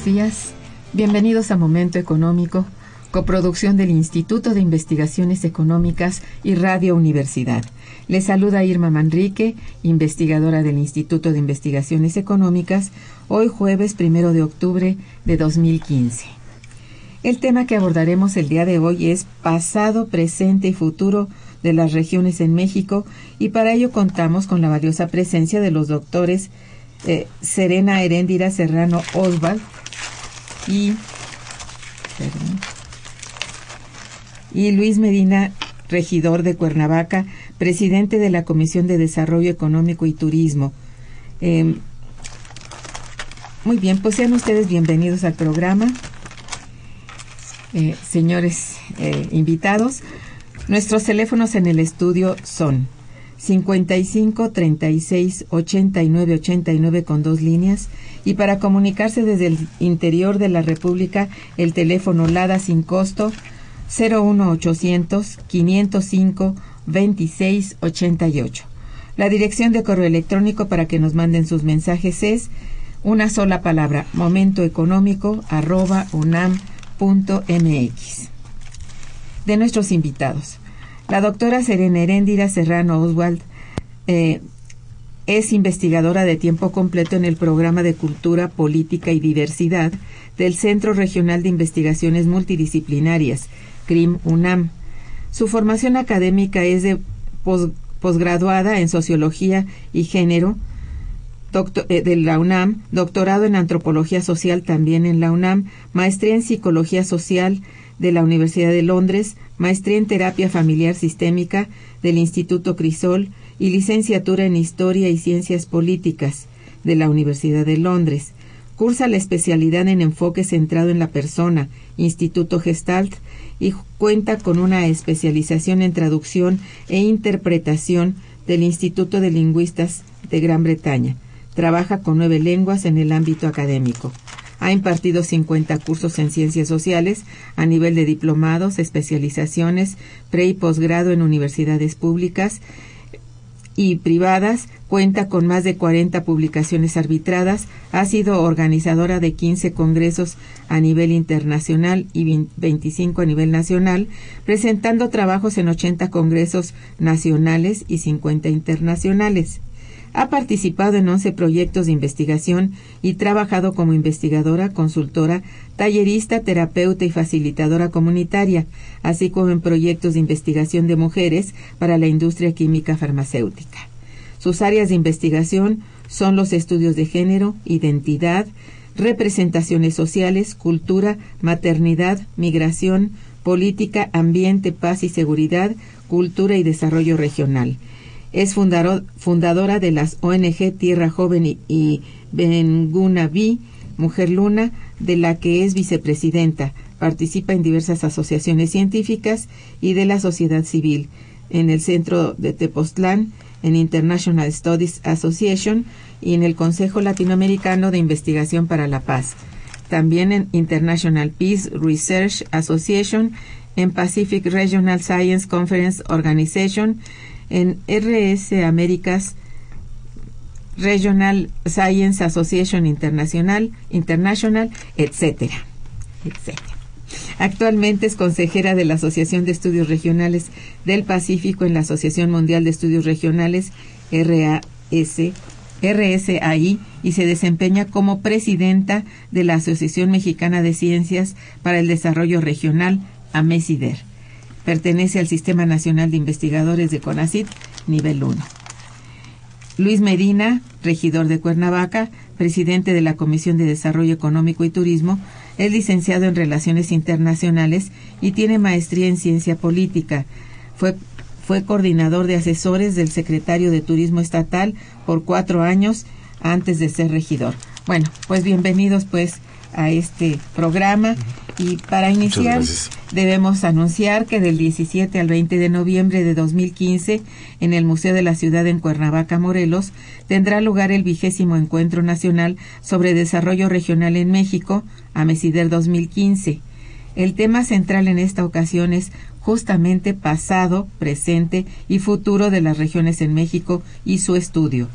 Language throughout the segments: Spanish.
Buenos días. Bienvenidos a Momento Económico, coproducción del Instituto de Investigaciones Económicas y Radio Universidad. Les saluda Irma Manrique, investigadora del Instituto de Investigaciones Económicas, hoy jueves primero de octubre de 2015. El tema que abordaremos el día de hoy es pasado, presente y futuro de las regiones en México y para ello contamos con la valiosa presencia de los doctores eh, Serena Heréndira Serrano Oswald y, y Luis Medina, regidor de Cuernavaca, presidente de la Comisión de Desarrollo Económico y Turismo. Em, muy bien, pues sean ustedes bienvenidos al programa. Eh, señores eh, invitados, nuestros teléfonos en el estudio son 55 36 89 89 con dos líneas y para comunicarse desde el interior de la República el teléfono LADA sin costo 01800 505 26 88. La dirección de correo electrónico para que nos manden sus mensajes es una sola palabra momentoeconómico arroba unam.mx. De nuestros invitados. La doctora Serena Heréndira Serrano Oswald eh, es investigadora de tiempo completo en el programa de Cultura, Política y Diversidad del Centro Regional de Investigaciones Multidisciplinarias, CRIM UNAM. Su formación académica es de posgraduada en Sociología y Género eh, de la UNAM, doctorado en Antropología Social también en la UNAM, maestría en Psicología Social de la Universidad de Londres, maestría en terapia familiar sistémica del Instituto Crisol y licenciatura en Historia y Ciencias Políticas de la Universidad de Londres. Cursa la especialidad en enfoque centrado en la persona, Instituto Gestalt, y cuenta con una especialización en traducción e interpretación del Instituto de Lingüistas de Gran Bretaña. Trabaja con nueve lenguas en el ámbito académico. Ha impartido 50 cursos en ciencias sociales a nivel de diplomados, especializaciones, pre y posgrado en universidades públicas y privadas, cuenta con más de 40 publicaciones arbitradas, ha sido organizadora de 15 congresos a nivel internacional y 25 a nivel nacional, presentando trabajos en 80 congresos nacionales y 50 internacionales. Ha participado en 11 proyectos de investigación y trabajado como investigadora, consultora, tallerista, terapeuta y facilitadora comunitaria, así como en proyectos de investigación de mujeres para la industria química farmacéutica. Sus áreas de investigación son los estudios de género, identidad, representaciones sociales, cultura, maternidad, migración, política, ambiente, paz y seguridad, cultura y desarrollo regional. Es fundadora de las ONG Tierra Joven y, Benguna Vi, Mujer Luna, de la que es vicepresidenta. Participa en diversas asociaciones científicas y de la sociedad civil. En el centro de Tepoztlán, en International Studies Association y en el Consejo Latinoamericano de Investigación para la Paz. También en International Peace Research Association, en Pacific Regional Science Conference Organization, en RS Américas Regional Science Association Internacional, International, etcétera, etcétera. Actualmente es consejera de la Asociación de Estudios Regionales del Pacífico en la Asociación Mundial de Estudios Regionales, RAS, RSAI, y se desempeña como presidenta de la Asociación Mexicana de Ciencias para el Desarrollo Regional, AMESIDER. Pertenece al Sistema Nacional de Investigadores de CONACIT, nivel 1. Luis Medina, regidor de Cuernavaca, presidente de la Comisión de Desarrollo Económico y Turismo, es licenciado en Relaciones Internacionales y tiene maestría en Ciencia Política. Fue, fue coordinador de asesores del secretario de Turismo Estatal por cuatro años antes de ser regidor. Bueno, pues bienvenidos pues a este programa y para iniciar debemos anunciar que del 17 al 20 de noviembre de 2015 en el Museo de la Ciudad en Cuernavaca, Morelos, tendrá lugar el vigésimo Encuentro Nacional sobre Desarrollo Regional en México, AMESIDER 2015. El tema central en esta ocasión es justamente pasado, presente y futuro de las regiones en México y su estudio.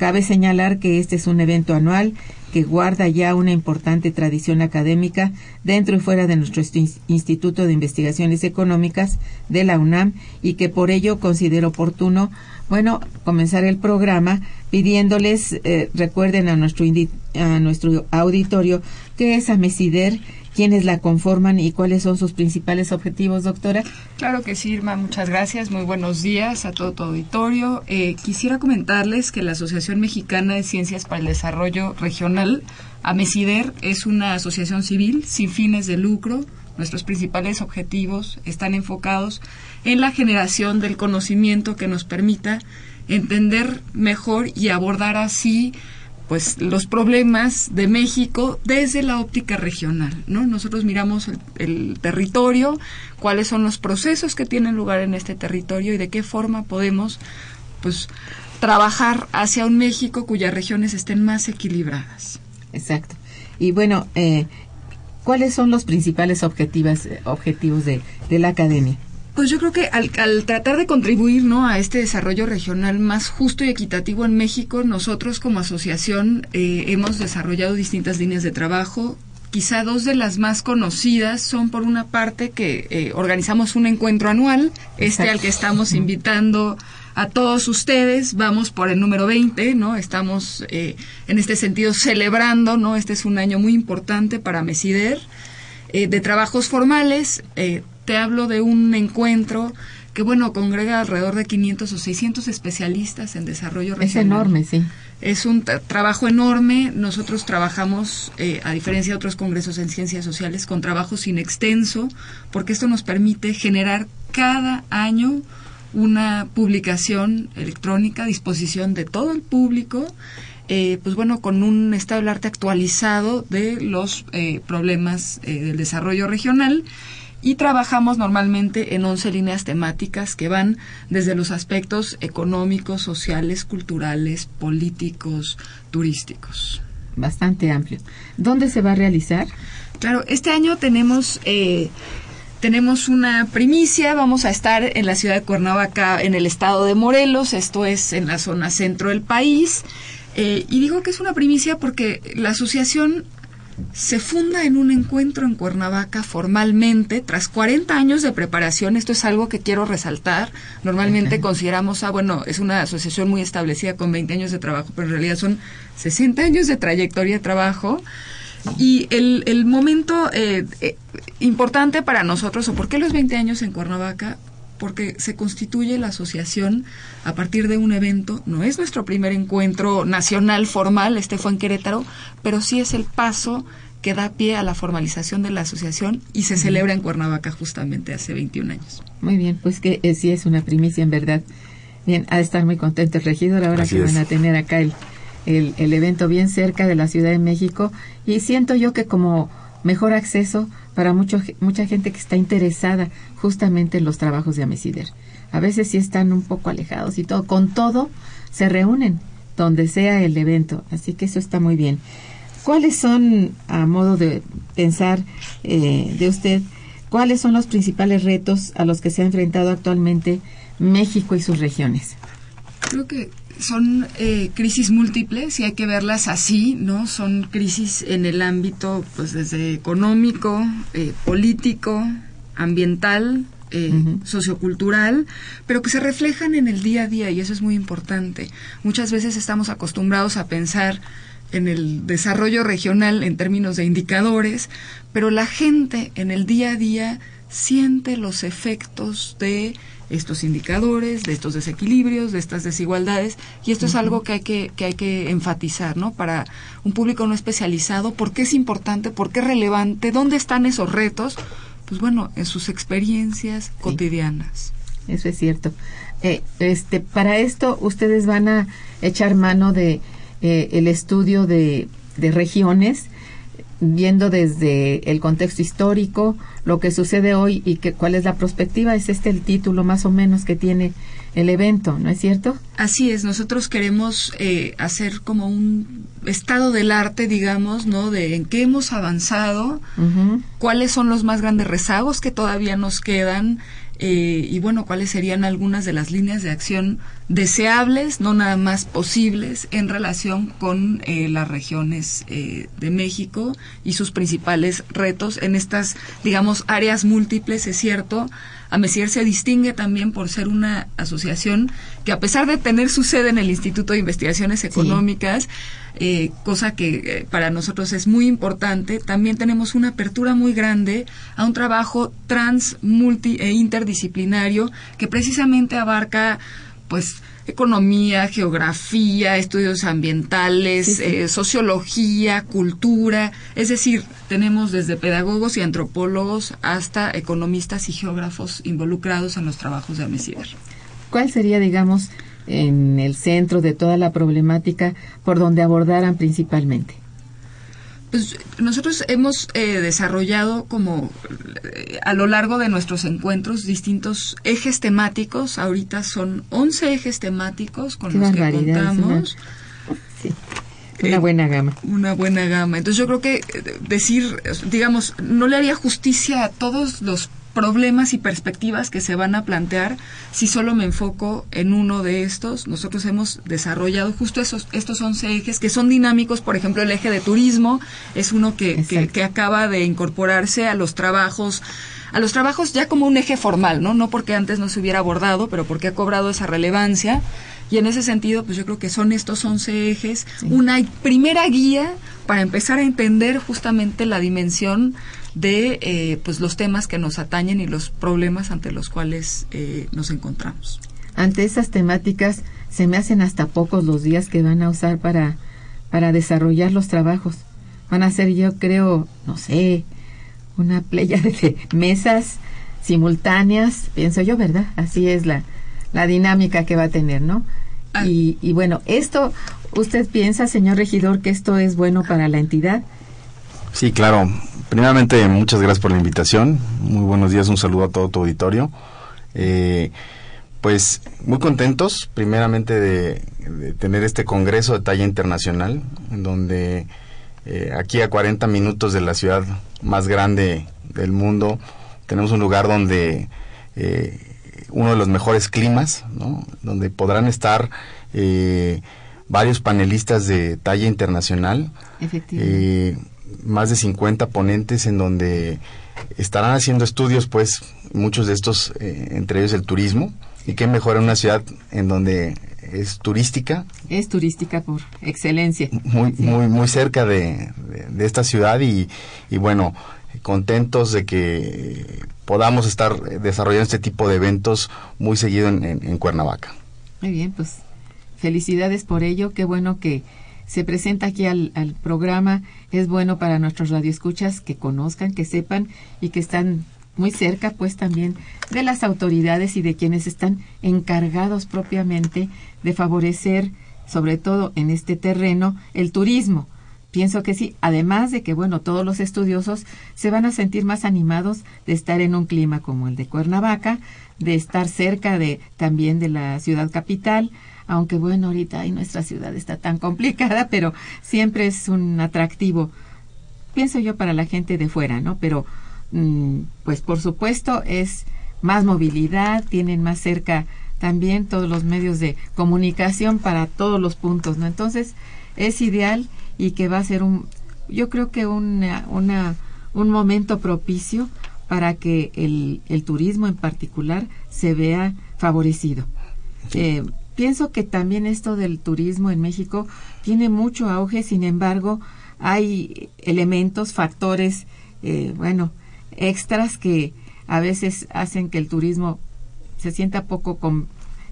Cabe señalar que este es un evento anual que guarda ya una importante tradición académica dentro y fuera de nuestro Instituto de Investigaciones Económicas de la UNAM y que por ello considero oportuno, bueno, comenzar el programa pidiéndoles, eh, recuerden a nuestro, a nuestro auditorio, que es AMESIDER quiénes la conforman y cuáles son sus principales objetivos, doctora. Claro que sí, Irma, muchas gracias. Muy buenos días a todo tu auditorio. Eh, quisiera comentarles que la Asociación Mexicana de Ciencias para el Desarrollo Regional, AMESIDER, es una asociación civil sin fines de lucro. Nuestros principales objetivos están enfocados en la generación del conocimiento que nos permita entender mejor y abordar así pues los problemas de México desde la óptica regional, ¿no? Nosotros miramos el, territorio, cuáles son los procesos que tienen lugar en este territorio y de qué forma podemos, pues, trabajar hacia un México cuyas regiones estén más equilibradas. Exacto. Y bueno, eh, ¿cuáles son los principales objetivos, objetivos de la academia? Pues yo creo que al, tratar de contribuir ¿no? a este desarrollo regional más justo y equitativo en México, nosotros como asociación eh, hemos desarrollado distintas líneas de trabajo. Quizá dos de las más conocidas son por una parte que eh, organizamos un encuentro anual, este al que estamos invitando a todos ustedes. Vamos por el número 20, ¿no? Estamos eh, en este sentido celebrando, ¿no? Este es un año muy importante para Mesider. de trabajos formales, te hablo de un encuentro que, bueno, congrega alrededor de 500 o 600 especialistas en desarrollo regional. Es enorme, sí. Es un trabajo enorme. Nosotros trabajamos, eh, a diferencia de otros congresos en ciencias sociales, con trabajo sin extenso, porque esto nos permite generar cada año una publicación electrónica a disposición de todo el público, eh, pues bueno, con un estado del arte actualizado de los eh, problemas del desarrollo regional y trabajamos normalmente en 11 líneas temáticas que van desde los aspectos económicos, sociales, culturales, políticos, turísticos. bastante amplio. ¿Dónde se va a realizar? Claro, este año tenemos eh, tenemos una primicia, vamos a estar en la ciudad de Cuernavaca, en el estado de Morelos, esto es en la zona centro del país. Eh, y digo que es una primicia porque la asociación se funda en un encuentro en Cuernavaca formalmente, tras 40 años de preparación. Esto es algo que quiero resaltar. Normalmente consideramos, ah, bueno, es una asociación muy establecida con 20 años de trabajo, pero en realidad son 60 años de trayectoria de trabajo. Y el, el momento eh, eh, importante para nosotros, o por qué los 20 años en Cuernavaca, porque se constituye la asociación a partir de un evento. No es nuestro primer encuentro nacional formal, este fue en Querétaro, pero sí es el paso que da pie a la formalización de la asociación y se celebra en Cuernavaca justamente hace 21 años. Muy bien, pues que eh, sí es una primicia en verdad. Bien, ha de estar muy contento el regidor ahora que van a tener acá el, el, el evento bien cerca de la Ciudad de México y siento yo que como mejor acceso para mucho, mucha gente que está interesada justamente en los trabajos de Amesider. A veces sí están un poco alejados y todo, con todo se reúnen donde sea el evento, así que eso está muy bien. ¿Cuáles son, a modo de pensar eh, de usted, cuáles son los principales retos a los que se ha enfrentado actualmente México y sus regiones? Creo que son eh, crisis múltiples y hay que verlas así, ¿no? Son crisis en el ámbito, pues, desde económico, eh, político, ambiental, eh, sociocultural, pero que se reflejan en el día a día y eso es muy importante. Muchas veces estamos acostumbrados a pensar en el desarrollo regional en términos de indicadores, pero la gente en el día a día siente los efectos de estos indicadores, de estos desequilibrios, de estas desigualdades, y esto es algo que hay que, que hay que enfatizar, ¿no? Para un público no especializado, ¿por qué es importante? ¿Por qué es relevante? ¿Dónde están esos retos? Pues bueno, en sus experiencias cotidianas. Eso es cierto. Eh, este, para esto ustedes van a echar mano de eh, el estudio de, de regiones viendo desde el contexto histórico, lo que sucede hoy y que, cuál es la perspectiva. Es este el título más o menos que tiene el evento, ¿no es cierto? Así es, nosotros queremos eh, hacer como un estado del arte, digamos, ¿no? De en qué hemos avanzado, cuáles son los más grandes rezagos que todavía nos quedan, eh, y bueno, cuáles serían algunas de las líneas de acción deseables, no nada más posibles, en relación con eh, las regiones eh, de México y sus principales retos en estas, digamos, áreas múltiples, es cierto. AMESIER se distingue también por ser una asociación que a pesar de tener su sede en el Instituto de Investigaciones Económicas, eh, cosa que eh, para nosotros es muy importante. También tenemos una apertura muy grande a un trabajo trans, multi e interdisciplinario que precisamente abarca, pues, economía, geografía, estudios ambientales, eh, sociología, cultura, es decir, tenemos desde pedagogos y antropólogos hasta economistas y geógrafos involucrados en los trabajos de AMESIDER. ¿Cuál sería, digamos, en el centro de toda la problemática por donde abordaran principalmente? Pues nosotros hemos eh, desarrollado como eh, a lo largo de nuestros encuentros distintos ejes temáticos. Ahorita son 11 ejes temáticos con los que contamos. Sí. Una eh, buena gama. Una buena gama. Entonces yo creo que decir, digamos, no le haría justicia a todos los problemas y perspectivas que se van a plantear si solo me enfoco en uno de estos. Nosotros hemos desarrollado justo esos, estos 11 ejes que son dinámicos, por ejemplo, el eje de turismo es uno que, que, que, acaba de incorporarse a los trabajos a los trabajos ya como un eje formal, ¿no? No porque antes no se hubiera abordado, pero porque ha cobrado esa relevancia. Y en ese sentido, pues yo creo que son estos 11 ejes, una primera guía para empezar a entender justamente la dimensión de eh, pues los temas que nos atañen y los problemas ante los cuales eh, nos encontramos. Ante esas temáticas se me hacen hasta pocos los días que van a usar para, para desarrollar los trabajos. Van a ser, yo creo, no sé, una playa de mesas simultáneas, pienso yo, ¿verdad? Así es la, la dinámica que va a tener, ¿no? Ah. Y, y bueno, esto, ¿usted piensa, señor regidor, que esto es bueno para la entidad? Sí, claro. Primeramente, muchas gracias por la invitación. Muy buenos días, un saludo a todo tu auditorio. Eh, Pues muy contentos, primeramente de, tener este congreso de talla internacional, en donde eh, aquí a 40 minutos de la ciudad más grande del mundo tenemos un lugar donde eh, uno de los mejores climas, ¿no? donde podrán estar eh, varios panelistas de talla internacional, eh, más de 50 ponentes en donde estarán haciendo estudios, pues muchos de estos, eh, entre ellos el turismo, y qué mejor en una ciudad en donde es turística. Es turística por excelencia. Muy, muy, muy cerca de, esta ciudad y, y bueno, contentos de que podamos estar desarrollando este tipo de eventos muy seguido en, Cuernavaca. Muy bien, pues felicidades por ello. Qué bueno que se presenta aquí al, al, programa. Es bueno para nuestros radioescuchas que conozcan, que sepan y que están muy cerca, pues también de las autoridades y de quienes están encargados propiamente de favorecer, sobre todo en este terreno, el turismo Pienso que sí, además de que, bueno, todos los estudiosos se van a sentir más animados de estar en un clima como el de Cuernavaca, de estar cerca de también de la ciudad capital, aunque bueno, ahorita ahí nuestra ciudad está tan complicada, pero siempre es un atractivo, pienso yo, para la gente de fuera, ¿no? Pero, mm, pues por supuesto, es más movilidad, tienen más cerca también todos los medios de comunicación para todos los puntos, ¿no? Entonces, es ideal y que va a ser un, yo creo que una, una, un momento propicio para que el, el turismo en particular se vea favorecido. Eh, pienso que también esto del turismo en México tiene mucho auge, sin embargo, hay elementos, factores, eh, bueno, extras que a veces hacen que el turismo se sienta poco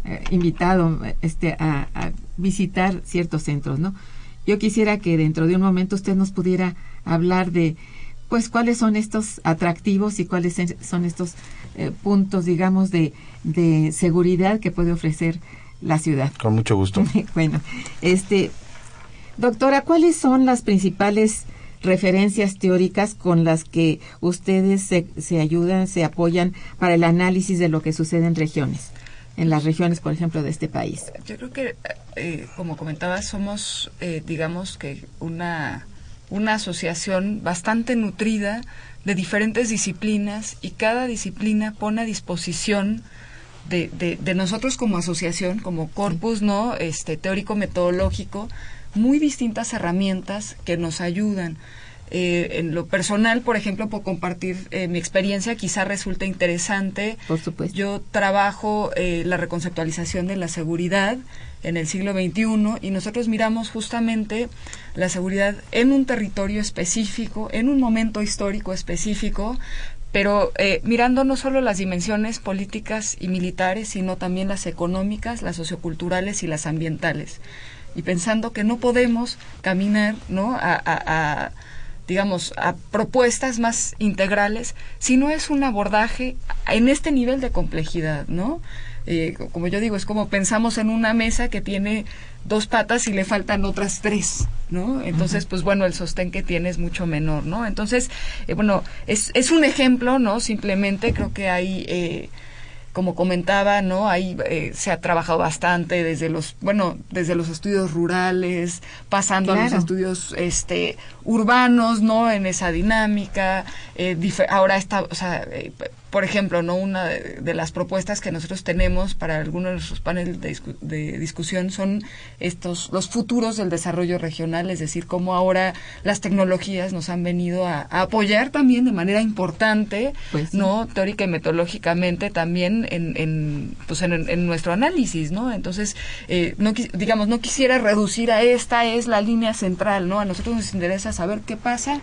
eh, invitado este, a, a, visitar ciertos centros, ¿no? Yo quisiera que dentro de un momento usted nos pudiera hablar de, pues, cuáles son estos atractivos y cuáles son estos eh, puntos, digamos, de, de seguridad que puede ofrecer la ciudad. Con mucho gusto. bueno, este, doctora, ¿cuáles son las principales referencias teóricas con las que ustedes se, se ayudan, se apoyan para el análisis de lo que sucede en regiones? en las regiones, por ejemplo, de este país? Yo creo que, eh, como comentaba, somos, eh, digamos que una, una asociación bastante nutrida de diferentes disciplinas y cada disciplina pone a disposición de, de, nosotros como asociación, como corpus no este teórico metodológico, muy distintas herramientas que nos ayudan eh, en lo personal, por ejemplo, por compartir eh, mi experiencia, quizá resulte interesante. Por supuesto. Yo trabajo eh, la reconceptualización de la seguridad en el siglo XXI y nosotros miramos justamente la seguridad en un territorio específico, en un momento histórico específico, pero mirando no solo las dimensiones políticas y militares, sino también las económicas, las socioculturales y las ambientales. Y pensando que no podemos caminar ¿no? a digamos, a propuestas más integrales, si no es un abordaje en este nivel de complejidad, ¿no? Eh, como yo digo, es como pensamos en una mesa que tiene dos patas y le faltan otras tres, ¿no? Entonces, pues bueno, el sostén que tiene es mucho menor, ¿no? Entonces, eh, bueno, es, es un ejemplo, ¿no? Simplemente creo que hay... Eh, como comentaba, ¿no? Ahí eh, se ha trabajado bastante desde los, bueno, desde los estudios rurales, pasando a los estudios este urbanos, ¿no? En esa dinámica. Eh, ahora está, o sea, eh, por ejemplo, no una de, las propuestas que nosotros tenemos para algunos de nuestros paneles de, discusión son estos los futuros del desarrollo regional, es decir, cómo ahora las tecnologías nos han venido a, apoyar también de manera importante, pues no teórica y metodológicamente también en, en pues en, nuestro análisis, ¿no? Entonces, eh, no digamos, no quisiera reducir a esta es la línea central, ¿no? A nosotros nos interesa saber qué pasa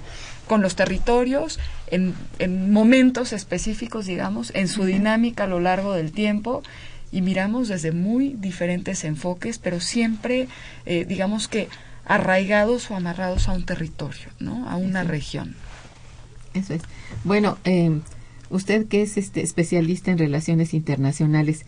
con los territorios en, en momentos específicos, digamos, en su dinámica a lo largo del tiempo y miramos desde muy diferentes enfoques, pero siempre, eh, digamos que arraigados o amarrados a un territorio, ¿no? A una región. Eso es. Bueno, eh, usted que es este especialista en relaciones internacionales,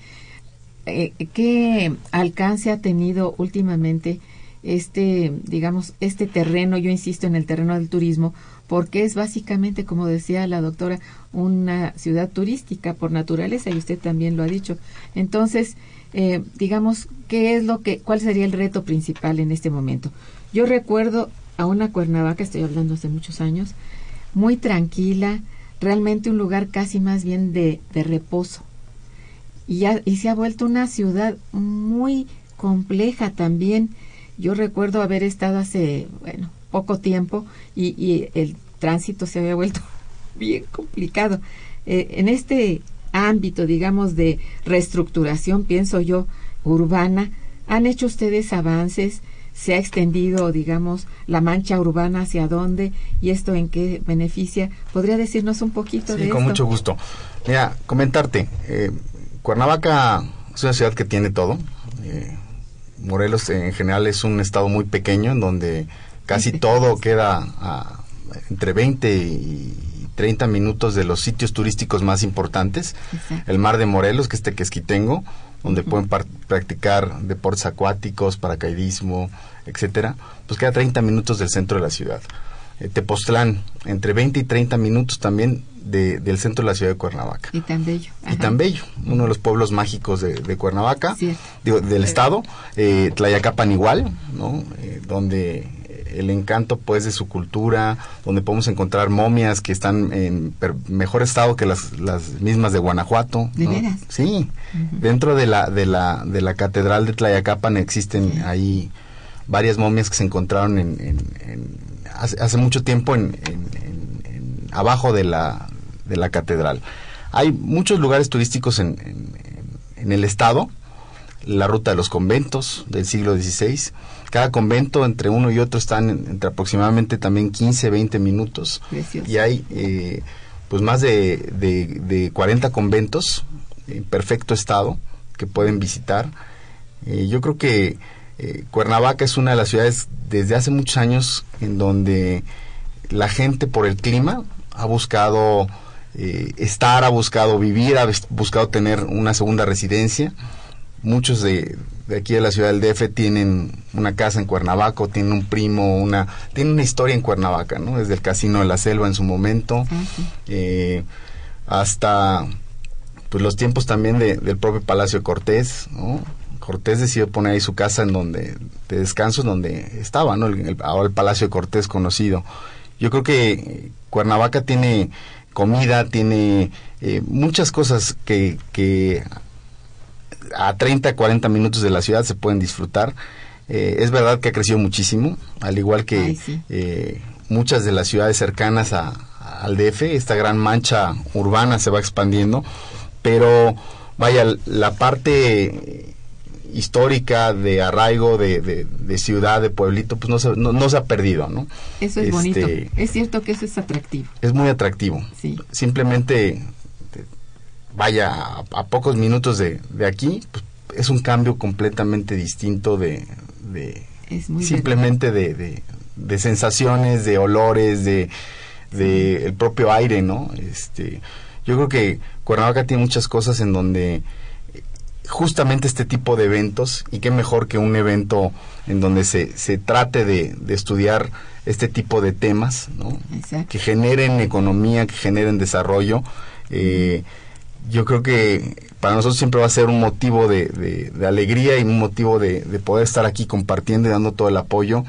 eh, ¿qué alcance ha tenido últimamente este, digamos, este terreno? Yo insisto en el terreno del turismo, porque es básicamente, como decía la doctora, una ciudad turística por naturaleza y usted también lo ha dicho. Entonces, eh, digamos, ¿qué es lo que, cuál sería el reto principal en este momento? Yo recuerdo a una Cuernavaca, estoy hablando hace muchos años, muy tranquila, realmente un lugar casi más bien de, de reposo. Y, ya, y se ha vuelto una ciudad muy compleja también. Yo recuerdo haber estado hace, bueno, poco tiempo y, y el tránsito se había vuelto bien complicado. Eh, en este ámbito, digamos, de reestructuración, pienso yo, urbana, ¿han hecho ustedes avances? ¿Se ha extendido, digamos, la mancha urbana hacia dónde y esto en qué beneficia? ¿Podría decirnos un poquito de Sí, con mucho gusto. Mira, comentarte, eh, Cuernavaca es una ciudad que tiene todo. Eh, Morelos en general es un estado muy pequeño en donde casi todo queda a, entre 20 y 30 minutos de los sitios turísticos más importantes. Exacto. El mar de Morelos, que es Tequesquitengo, donde pueden par- practicar deportes acuáticos, paracaidismo, etcétera, pues queda 30 minutos del centro de la ciudad. Eh, Tepoztlán, entre 20 y 30 minutos también de- del centro de la ciudad de Cuernavaca. Y tan bello. Y tan bello, uno de los pueblos mágicos de, de Cuernavaca, Cierto. digo, del estado, eh, Tlayacapan igual, ¿no? Eh, donde el encanto pues de su cultura, donde podemos encontrar momias que están en per- mejor estado que las, las mismas de Guanajuato. ¿De ¿no? veras? Sí, dentro de la, de la, de la catedral de Tlayacapan existen ahí varias momias que se encontraron en, en- en- hace, hace mucho tiempo en, en- en- en- abajo de la, de la catedral. Hay muchos lugares turísticos en, en- en- en el estado, la ruta de los conventos del siglo XVI. Cada convento entre uno y otro están en- entre aproximadamente también 15, 20 minutos. Precioso. Y hay eh, pues más de, de, de 40 conventos en perfecto estado que pueden visitar. Eh, yo creo que eh, Cuernavaca es una de las ciudades desde hace muchos años en donde la gente por el clima ha buscado eh, estar, ha buscado vivir, ha bus- buscado tener una segunda residencia. Muchos de, de aquí de la ciudad del DF tienen una casa en Cuernavaca, tienen un primo, una tienen una historia en Cuernavaca, ¿no? Desde el Casino de la Selva en su momento, eh, hasta pues los tiempos también de- del propio Palacio de Cortés, ¿no? Cortés decidió poner ahí su casa en donde, de descanso, donde estaba, ¿no? El- el- ahora el Palacio de Cortés conocido. Yo creo que Cuernavaca tiene comida, tiene eh, muchas cosas que, que a 30, 40 minutos de la ciudad se pueden disfrutar. Eh, es verdad que ha crecido muchísimo, al igual que Ay, sí. eh, muchas de las ciudades cercanas a, al DF, esta gran mancha urbana se va expandiendo, pero vaya, la parte histórica de arraigo, de, de- de ciudad, de pueblito, pues no se, no, no se ha perdido, ¿no? Eso es Este, bonito. Es cierto que eso es atractivo. Es muy atractivo. Sí. Simplemente, te- vaya, a, a pocos minutos de, de aquí, pues, es un cambio completamente distinto de, de Es muy simplemente de, de, de sensaciones, de olores, de, de el propio aire, ¿no? Este, yo creo que Cuernavaca tiene muchas cosas en donde eh, justamente este tipo de eventos, y qué mejor que un evento en donde se, se trate de, de estudiar este tipo de temas, ¿no? Exacto. que generen economía, que generen desarrollo. Eh, yo creo que para nosotros siempre va a ser un motivo de, alegría y un motivo de, de poder estar aquí compartiendo y dando todo el apoyo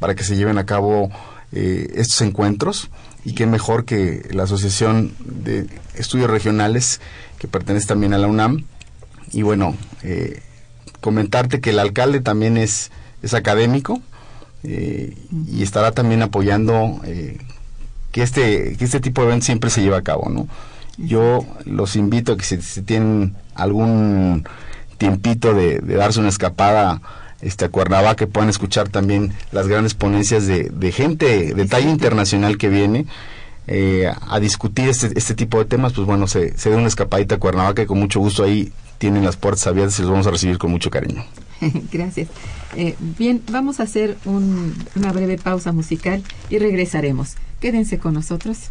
para que se lleven a cabo eh, estos encuentros y qué mejor que la Asociación de Estudios Regionales que pertenece también a la UNAM y bueno, eh, comentarte que el alcalde también es, es académico eh, y estará también apoyando eh, que este que este tipo de eventos siempre se lleve a cabo, ¿no? Yo los invito a que si, tienen algún tiempito de, darse una escapada este, a Cuernavaca, puedan escuchar también las grandes ponencias de, de gente de talla internacional que viene eh, a discutir este, este tipo de temas, pues bueno, se, se dé una escapadita a Cuernavaca y con mucho gusto ahí tienen las puertas abiertas y los vamos a recibir con mucho cariño. Gracias. Eh, bien, vamos a hacer un- una breve pausa musical y regresaremos. Quédense con nosotros.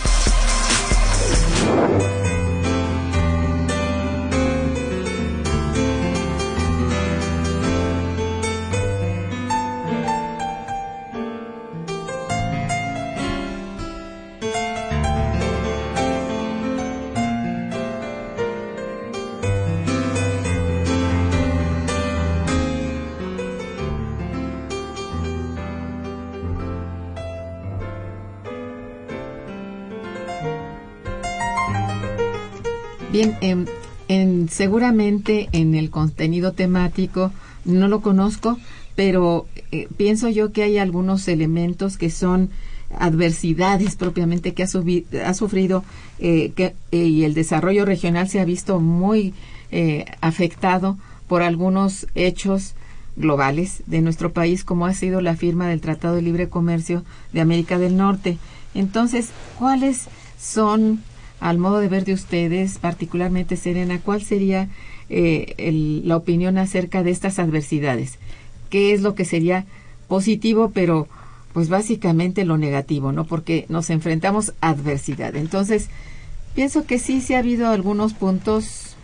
Seguramente en el contenido temático no lo conozco, pero eh, pienso yo que hay algunos elementos que son adversidades propiamente que ha, sufrido eh, que, eh, y el desarrollo regional se ha visto muy afectado por algunos hechos globales de nuestro país, como ha sido la firma del Tratado de Libre Comercio de América del Norte. Entonces, ¿cuáles son al modo de ver de ustedes, particularmente Serena, ¿cuál sería eh, la opinión acerca de estas adversidades? ¿Qué es lo que sería positivo, pero pues básicamente lo negativo, ¿no? Porque nos enfrentamos a adversidad. Entonces, pienso que sí, sí ha habido algunos puntos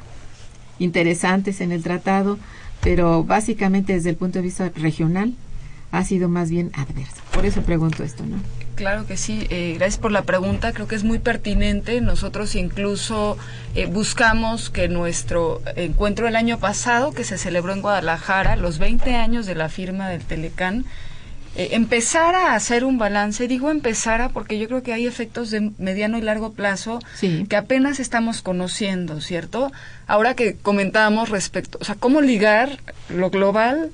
interesantes en el tratado, pero básicamente desde el punto de vista regional ha sido más bien adverso. Por eso pregunto esto, ¿no? Claro que sí, eh, gracias por la pregunta, creo que es muy pertinente. Nosotros incluso eh, buscamos que nuestro encuentro el año pasado, que se celebró en Guadalajara, los 20 años de la firma del Telecán, eh, empezara a hacer un balance. Digo empezara porque yo creo que hay efectos de mediano y largo plazo que apenas estamos conociendo, ¿cierto? Ahora que comentábamos respecto, o sea, cómo ligar lo global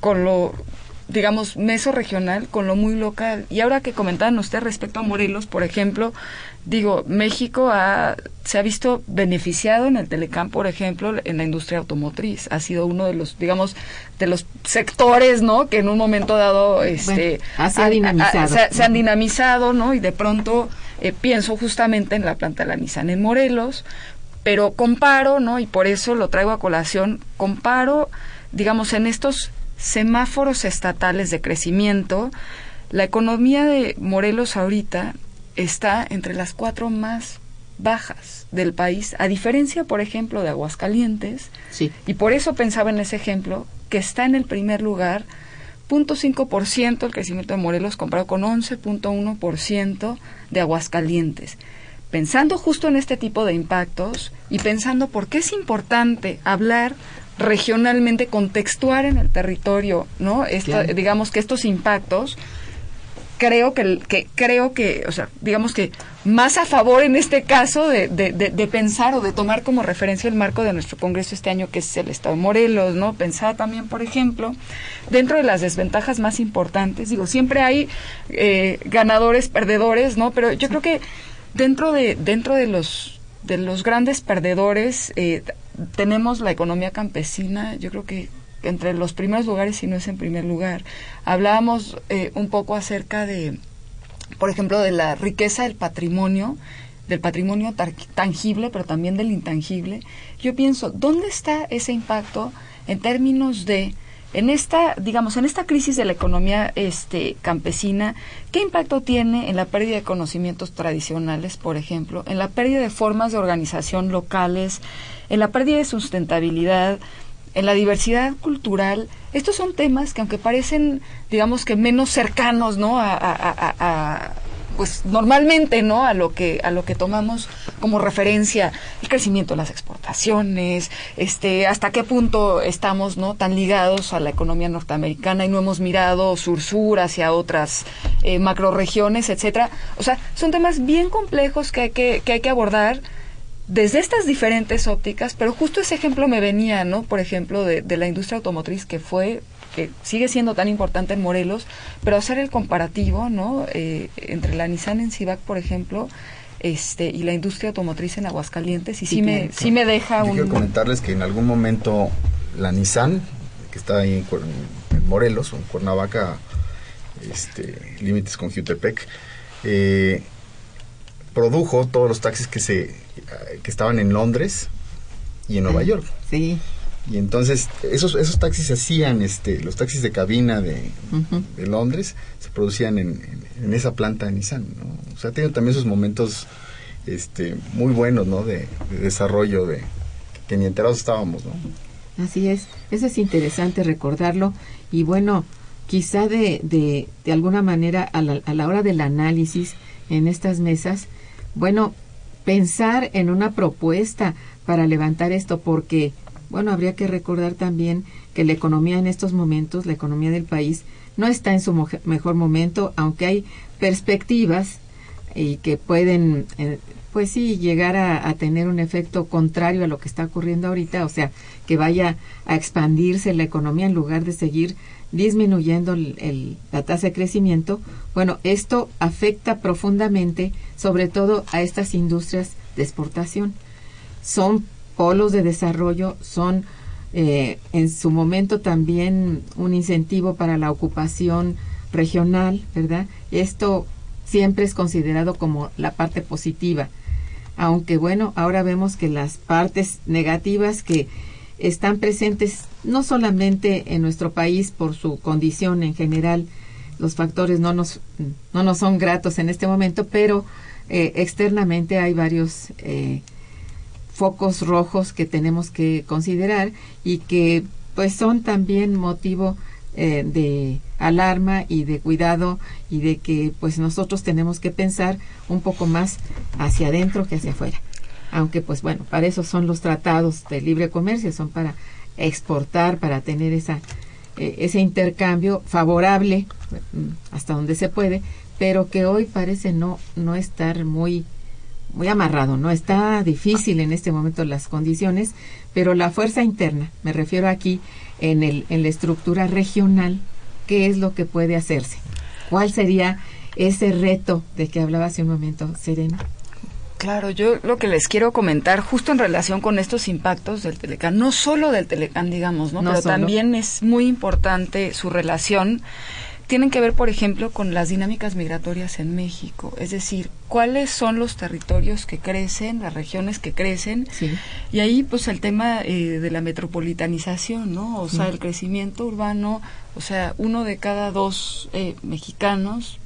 con lo digamos, meso regional con lo muy local. Y ahora que comentaban usted respecto a Morelos, por ejemplo, digo, México ha, se ha visto beneficiado en el Telecam, por ejemplo, en la industria automotriz. Ha sido uno de los, digamos, de los sectores, ¿no? Que en un momento dado, este, se, han dinamizado, ¿no? Y de pronto eh, pienso justamente en la planta de la Nissan en Morelos, pero comparo, ¿no? Y por eso lo traigo a colación, comparo, digamos, en estos semáforos estatales de crecimiento, la economía de Morelos ahorita está entre las cuatro más bajas del país, a diferencia, por ejemplo, de Aguascalientes. Sí. Y por eso pensaba en ese ejemplo, que está en el primer lugar, 0.5% el crecimiento de Morelos comparado con 11.1% de Aguascalientes. Pensando justo en este tipo de impactos y pensando por qué es importante hablar regionalmente contextuar en el territorio, ¿no? Digamos que estos impactos creo que, que, creo que, o sea, digamos que más a favor en este caso de, de, pensar o de tomar como referencia el marco de nuestro Congreso este año, que es el Estado de Morelos, ¿no? Pensar también, por ejemplo, dentro de las desventajas más importantes, digo, siempre hay eh, ganadores, perdedores, ¿no? Pero yo creo que dentro de, dentro de los de los grandes perdedores eh, tenemos la economía campesina, yo creo que entre los primeros lugares, si no es en primer lugar. Hablábamos eh, un poco acerca de, por ejemplo, de la riqueza del patrimonio, del patrimonio tangible, pero también del intangible. Yo pienso, ¿dónde está ese impacto en términos de En esta, digamos, en esta crisis de la economía este, campesina, ¿qué impacto tiene en la pérdida de conocimientos tradicionales, por ejemplo, en la pérdida de formas de organización locales, en la pérdida de sustentabilidad, en la diversidad cultural? Estos son temas que aunque parecen, digamos que menos cercanos, ¿no? a pues normalmente no a lo que a lo que tomamos como referencia el crecimiento de las exportaciones este hasta qué punto estamos no tan ligados a la economía norteamericana y no hemos mirado sur sur hacia otras eh, macroregiones etcétera. O sea son temas bien complejos que hay que, que hay que abordar desde estas diferentes ópticas, pero justo ese ejemplo me venía, ¿no? Por ejemplo, de la industria automotriz que fue que sigue siendo tan importante en Morelos, pero hacer el comparativo, ¿no? Eh, entre la Nissan en Cibac, por ejemplo, este y la industria automotriz en Aguascalientes y sí, me sí me deja un quiero comentarles que en algún momento la Nissan que está ahí en, Morelos o en Cuernavaca este límites con Jutepec eh, produjo todos los taxis que se que estaban en Londres y en Nueva York. Sí y entonces esos esos taxis se hacían este los taxis de cabina de, de Londres se producían en, en, esa planta de Nissan ¿no? o sea tiene también esos momentos este muy buenos no de, desarrollo de que ni enterados estábamos no así es. Eso es interesante recordarlo. Y bueno quizá de, de, de alguna manera a la, a la hora del análisis en estas mesas bueno pensar en una propuesta para levantar esto porque bueno, habría que recordar también que la economía en estos momentos, la economía del país, no está en su mejor momento, aunque hay perspectivas y que pueden, eh, pues sí, llegar a, tener un efecto contrario a lo que está ocurriendo ahorita, o sea, que vaya a expandirse la economía en lugar de seguir disminuyendo el, la tasa de crecimiento. Bueno, esto afecta profundamente, sobre todo a estas industrias de exportación. Son polos de desarrollo son eh, en su momento también un incentivo para la ocupación regional, ¿verdad? Esto siempre es considerado como la parte positiva, aunque bueno, ahora vemos que las partes negativas que están presentes no solamente en nuestro país por su condición en general, los factores no nos, no nos son gratos en este momento, pero eh, externamente hay varios eh, focos rojos que tenemos que considerar y que pues son también motivo eh, de alarma y de cuidado y de que pues nosotros tenemos que pensar un poco más hacia adentro que hacia afuera. Aunque pues bueno, para eso son los tratados de libre comercio, son para exportar, para tener esa eh, ese intercambio favorable mm, hasta donde se puede, pero que hoy parece no no estar muy muy amarrado, ¿no? Está difícil en este momento las condiciones, pero la fuerza interna, me refiero aquí en, el, en la estructura regional, ¿qué es lo que puede hacerse? ¿Cuál sería ese reto de que hablaba hace un momento, Serena? Claro, yo lo que les quiero comentar justo en relación con estos impactos del Telecán, no solo del Telecán, digamos, ¿no? Pero también es muy importante su relación tienen que ver, por ejemplo, con las dinámicas migratorias en México. Es decir, cuáles son los territorios que crecen, las regiones que crecen. Y ahí, pues, el tema eh, de la metropolitanización, ¿no? O sea, el crecimiento urbano, o sea, uno de cada dos eh, mexicanos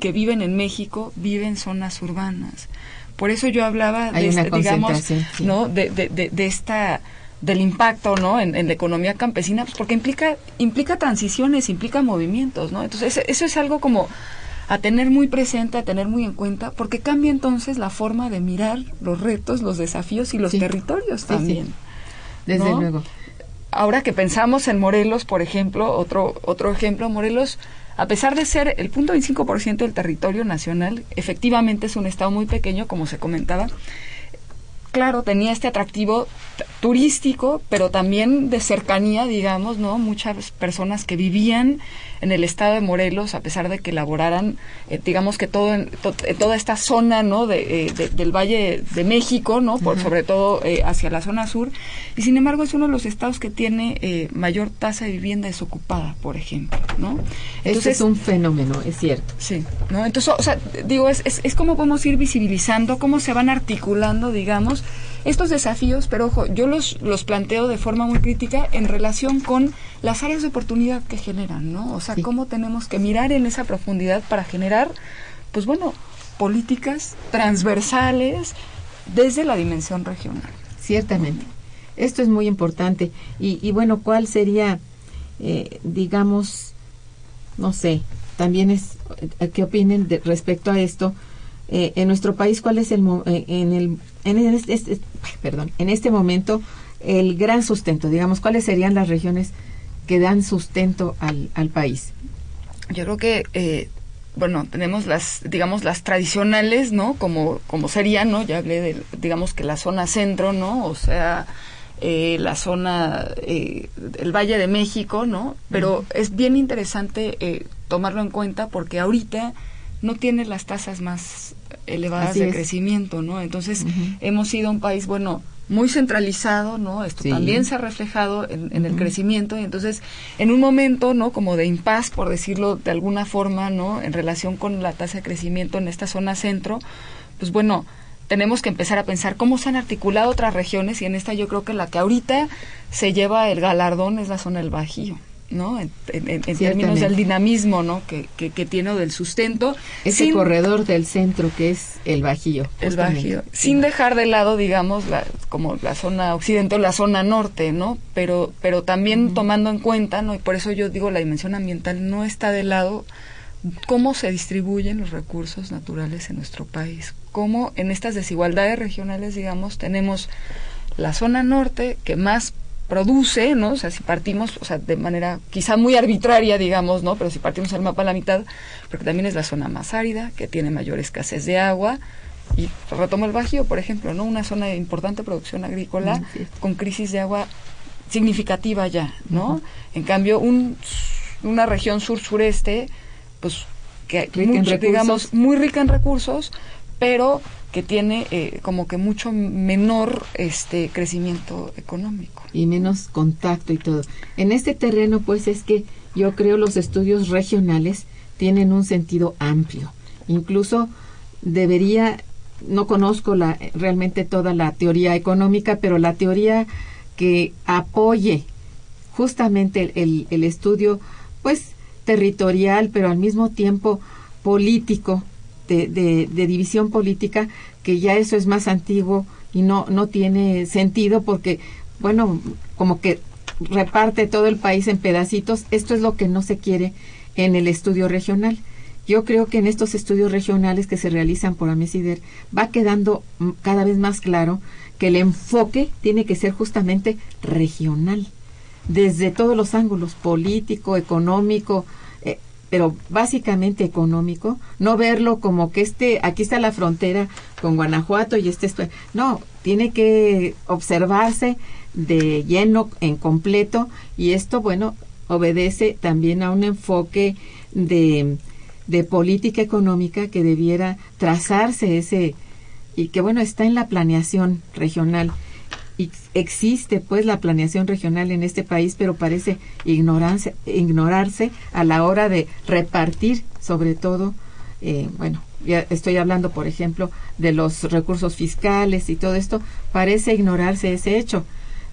que viven en México viven en zonas urbanas. Por eso yo hablaba de, este, digamos, ¿no? de, de, de esta del impacto no en, la economía campesina pues porque implica implica transiciones implica movimientos no entonces eso es algo como a tener muy presente a tener muy en cuenta porque cambia entonces la forma de mirar los retos los desafíos y los territorios también desde luego. Ahora que pensamos en Morelos por ejemplo otro otro ejemplo Morelos a pesar de ser el punto 25% del territorio nacional efectivamente es un estado muy pequeño como se comentaba claro, tenía este atractivo turístico, pero también de cercanía, digamos, ¿no? Muchas personas que vivían en el estado de Morelos, a pesar de que laboraran, eh, digamos que todo en, toda esta zona, ¿no? Eh, de, del Valle de México, ¿no? Por, Sobre todo eh, hacia la zona sur. Y sin embargo es uno de los estados que tiene mayor tasa de vivienda desocupada, por ejemplo, ¿no? Entonces, es un fenómeno, es cierto. Sí, ¿no? Entonces, o sea, digo, es, es, es como podemos ir visibilizando, cómo se van articulando, digamos, estos desafíos, pero ojo, yo los, los planteo de forma muy crítica en relación con las áreas de oportunidad que generan, ¿no? O sea, cómo tenemos que mirar en esa profundidad para generar, pues bueno, políticas transversales desde la dimensión regional. Ciertamente. Esto es muy importante. Y, y bueno, ¿cuál sería, eh, digamos, no sé, también es, eh, ¿qué opinen de, respecto a esto? Eh, en nuestro país, ¿cuál es el, eh, en el, en este, este, perdón, en este momento el gran sustento? Digamos, ¿cuáles serían las regiones que dan sustento al, al país? Yo creo que eh, bueno, tenemos las, digamos, las tradicionales, ¿no? Como, como serían, ¿no? Ya hablé de, digamos, que la zona centro, ¿no? O sea, eh, la zona, eh, el Valle de México, ¿no? Pero es bien interesante eh, tomarlo en cuenta porque ahorita no tiene las tasas más elevadas Así de es. crecimiento, ¿no? Entonces, hemos sido un país, bueno, muy centralizado, ¿no? Esto Sí. también se ha reflejado en, en el crecimiento y entonces en un momento, ¿no? Como de impas, por decirlo de alguna forma, ¿no? En relación con la tasa de crecimiento en esta zona centro, pues bueno, tenemos que empezar a pensar cómo se han articulado otras regiones y en esta yo creo que la que ahorita se lleva el galardón es la zona del Bajío. ¿No? En, en- en términos del dinamismo ¿no? que, que, que tiene o del sustento. Ese sin- corredor del centro que es el Bajío. el. Bajío, sin dejar de lado, digamos, la, como la zona occidente o la zona norte, ¿no? Pero, pero también tomando en cuenta, ¿no? Y por eso yo digo, la dimensión ambiental no está de lado cómo se distribuyen los recursos naturales en nuestro país, cómo en estas desigualdades regionales, digamos, tenemos la zona norte que más produce, ¿no? O sea, si partimos, o sea, de manera quizá muy arbitraria, digamos, ¿no? Pero si partimos el mapa a la mitad, porque también es la zona más árida, que tiene mayor escasez de agua, y retomo el Bajío, por ejemplo, ¿no? Una zona de importante producción agrícola Mm, sí. con crisis de agua significativa ya, ¿no? En cambio, un, una región sur-sureste, pues, que mucho, digamos, muy rica en recursos, pero que tiene eh, como que mucho menor este crecimiento económico. y menos contacto y todo. En este terreno, pues es que yo creo los estudios regionales tienen un sentido amplio. Incluso debería, no conozco la, realmente toda la teoría económica, pero la teoría que apoye justamente el, el- el estudio, pues territorial, pero al mismo tiempo político, de, de- de división política, que ya eso es más antiguo y no, no tiene sentido porque, bueno, como que reparte todo el país en pedacitos, esto es lo que no se quiere en el estudio regional. Yo creo que en estos estudios regionales que se realizan por AMESIDER va quedando cada vez más claro que el enfoque tiene que ser justamente regional, desde todos los ángulos, político, económico, pero básicamente económico, no verlo como que este, aquí está la frontera con Guanajuato y este, esto- no, tiene que observarse de lleno, en completo, y esto, bueno, obedece también a un enfoque de, de política económica que debiera trazarse ese, y que bueno, está en la planeación regional. Existe pues la planeación regional en este país, pero parece ignorarse, ignorarse a la hora de repartir, sobre todo, eh, bueno, ya estoy hablando, por ejemplo, de los recursos fiscales y todo esto, parece ignorarse ese hecho.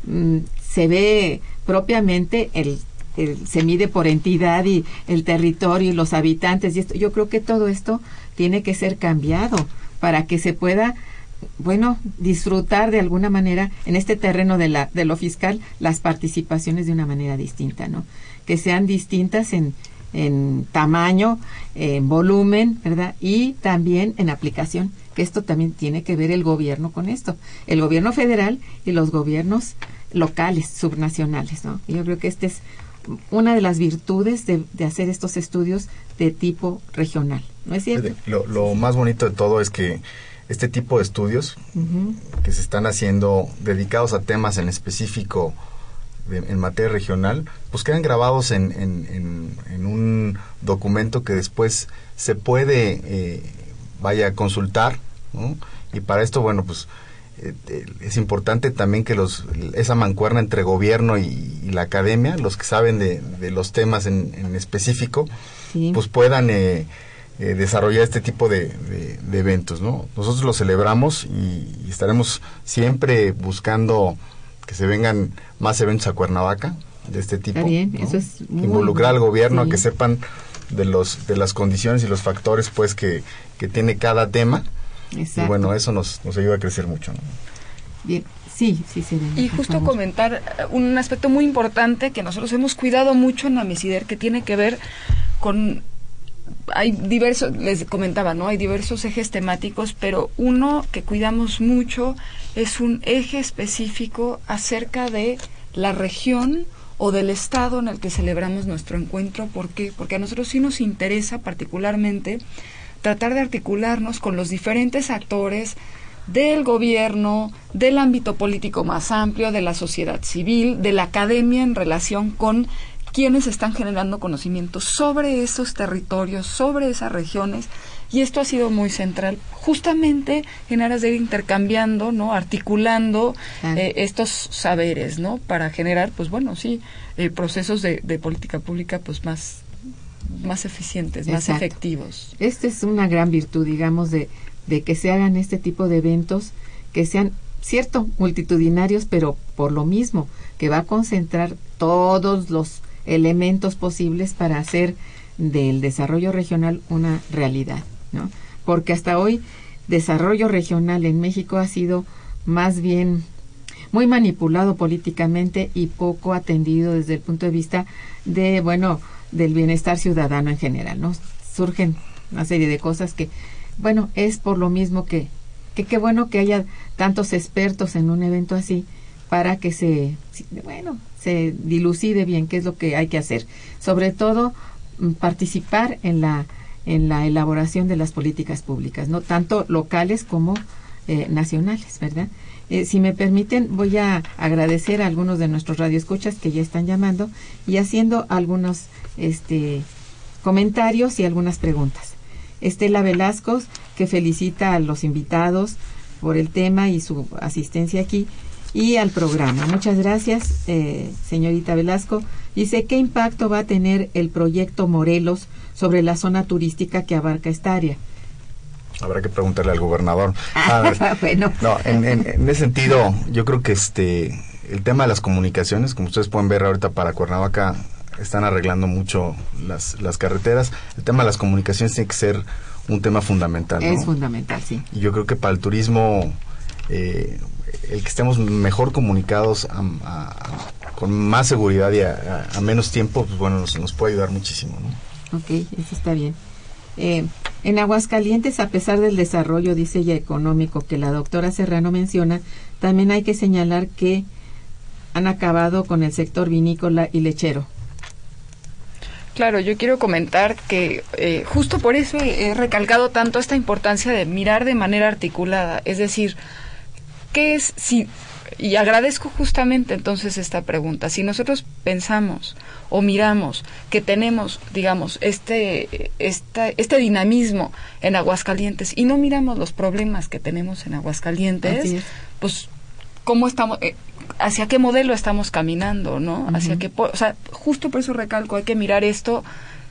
Mm, se ve propiamente el, el- se mide por entidad y el territorio y los habitantes y esto yo creo que todo esto tiene que ser cambiado para que se pueda bueno disfrutar de alguna manera en este terreno de la de lo fiscal las participaciones de una manera distinta no que sean distintas en en tamaño, en volumen, ¿verdad? Y también en aplicación, que esto también tiene que ver el gobierno con esto, el gobierno federal y los gobiernos locales, subnacionales, ¿no? Yo creo que esta es una de las virtudes de, de hacer estos estudios de tipo regional, ¿no es cierto? Lo, lo más bonito de todo es que este tipo de estudios que se están haciendo dedicados a temas en específico de- en materia regional, pues quedan grabados en, en- en- en un documento que después se puede, eh, vaya, a consultar, ¿no? Y para esto, bueno, pues eh, eh, es importante también que los esa mancuerna entre gobierno y, y la academia, los que saben de, de los temas en, en específico, Sí. pues puedan eh, eh, desarrollar este tipo de, de, eventos, ¿no? Nosotros lo celebramos y, estaremos siempre buscando que se vengan más eventos a Cuernavaca de este tipo. eso es Involucrar al gobierno a que sepan de los de las condiciones y los factores pues que, que tiene cada tema. Y bueno, eso nos, nos ayuda a crecer mucho. Bien, sí, sí, sí. Y justo comentar eh, un aspecto muy importante que nosotros hemos cuidado mucho en la Mesider que tiene que ver con hay diversos, les comentaba, ¿no? Hay diversos ejes temáticos, pero uno que cuidamos mucho es un eje específico acerca de la región o del estado en el que celebramos nuestro encuentro. ¿Por qué? Porque a nosotros sí nos interesa particularmente tratar de articularnos con los diferentes actores del gobierno, del ámbito político más amplio, de la sociedad civil, de la academia en relación con quienes están generando conocimiento sobre esos territorios, sobre esas regiones, y esto ha sido muy central, justamente en aras de ir intercambiando, ¿no? Articulando eh, estos saberes, ¿no? Para generar, pues bueno, sí, eh, procesos de, política pública, pues más más eficientes, más efectivos. Esta es una gran virtud, digamos, de, de que se hagan este tipo de eventos que sean, cierto, multitudinarios, pero por lo mismo, que va a concentrar todos los elementos posibles para hacer del desarrollo regional una realidad, ¿no? Porque hasta hoy desarrollo regional en México ha sido más bien muy manipulado políticamente y poco atendido desde el punto de vista de, bueno, del bienestar ciudadano en general, ¿no? Surgen una serie de cosas que, bueno, es por lo mismo que, que qué bueno que haya tantos expertos en un evento así para que se, bueno, se dilucide bien qué es lo que hay que hacer. Sobre todo, mm, participar en la, en la elaboración de las políticas públicas, no tanto locales como eh, nacionales, ¿verdad? Eh, si me permiten, voy a agradecer a algunos de nuestros radioescuchas que ya están llamando y haciendo algunos este, comentarios y algunas preguntas. Estela Velasco, que felicita a los invitados por el tema y su asistencia aquí y al programa. Muchas gracias, eh, señorita Velasco. Dice, ¿qué impacto va a tener el proyecto Morelos sobre la zona turística que abarca esta área? Habrá que preguntarle al gobernador. Ah, bueno. No, en, ese sentido, yo creo que este el tema de las comunicaciones, como ustedes pueden ver ahorita para Cuernavaca, están arreglando mucho las, las carreteras. El tema de las comunicaciones tiene que ser un tema fundamental. Es fundamental, sí. Y yo creo que para el turismo eh, el que estemos mejor comunicados con más seguridad y a, menos tiempo, pues bueno, nos, puede ayudar muchísimo. ¿no? Ok, eso está bien. Eh, en Aguascalientes, a pesar del desarrollo, dice ella, económico que la doctora Serrano menciona, también hay que señalar que han acabado con el sector vinícola y lechero. Claro, yo quiero comentar que eh, justo por eso he recalcado tanto esta importancia de mirar de manera articulada, es decir, ¿qué es si y agradezco justamente entonces esta pregunta. Si nosotros pensamos o miramos que tenemos, digamos, este, este dinamismo en Aguascalientes y no miramos los problemas que tenemos en Aguascalientes, pues, ¿cómo estamos? Eh, ¿Hacia qué modelo estamos caminando, no? Hacia qué, o sea, justo por eso recalco, hay que mirar esto,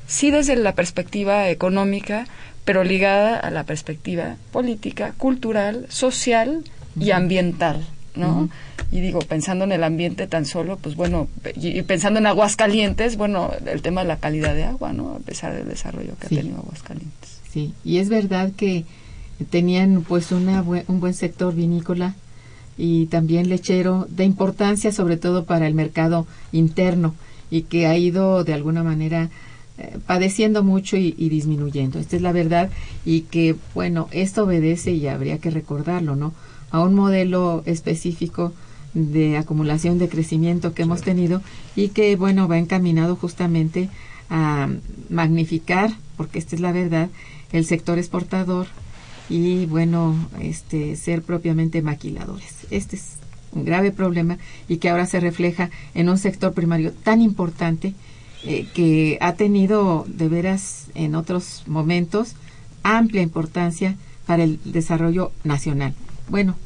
sí desde la perspectiva económica, pero ligada a la perspectiva política, cultural, social y ambiental, ¿no? Y digo, pensando en el ambiente tan solo, pues bueno, y, pensando en Aguascalientes, bueno, el tema de la calidad de agua, ¿no? A pesar del desarrollo que ha tenido Aguascalientes. Sí, y es verdad que tenían pues una un buen sector vinícola y también lechero de importancia sobre todo para el mercado interno y que ha ido de alguna manera eh, padeciendo mucho y, y, disminuyendo. Esta es la verdad y que, bueno, esto obedece y habría que recordarlo, ¿no? a un modelo específico de acumulación de crecimiento que hemos tenido y que, bueno, va encaminado justamente a magnificar, porque esta es la verdad, el sector exportador y, bueno, este, ser propiamente maquiladores. Este es un grave problema y que ahora se refleja en un sector primario tan importante eh, que ha tenido de veras en otros momentos amplia importancia para el desarrollo nacional bueno,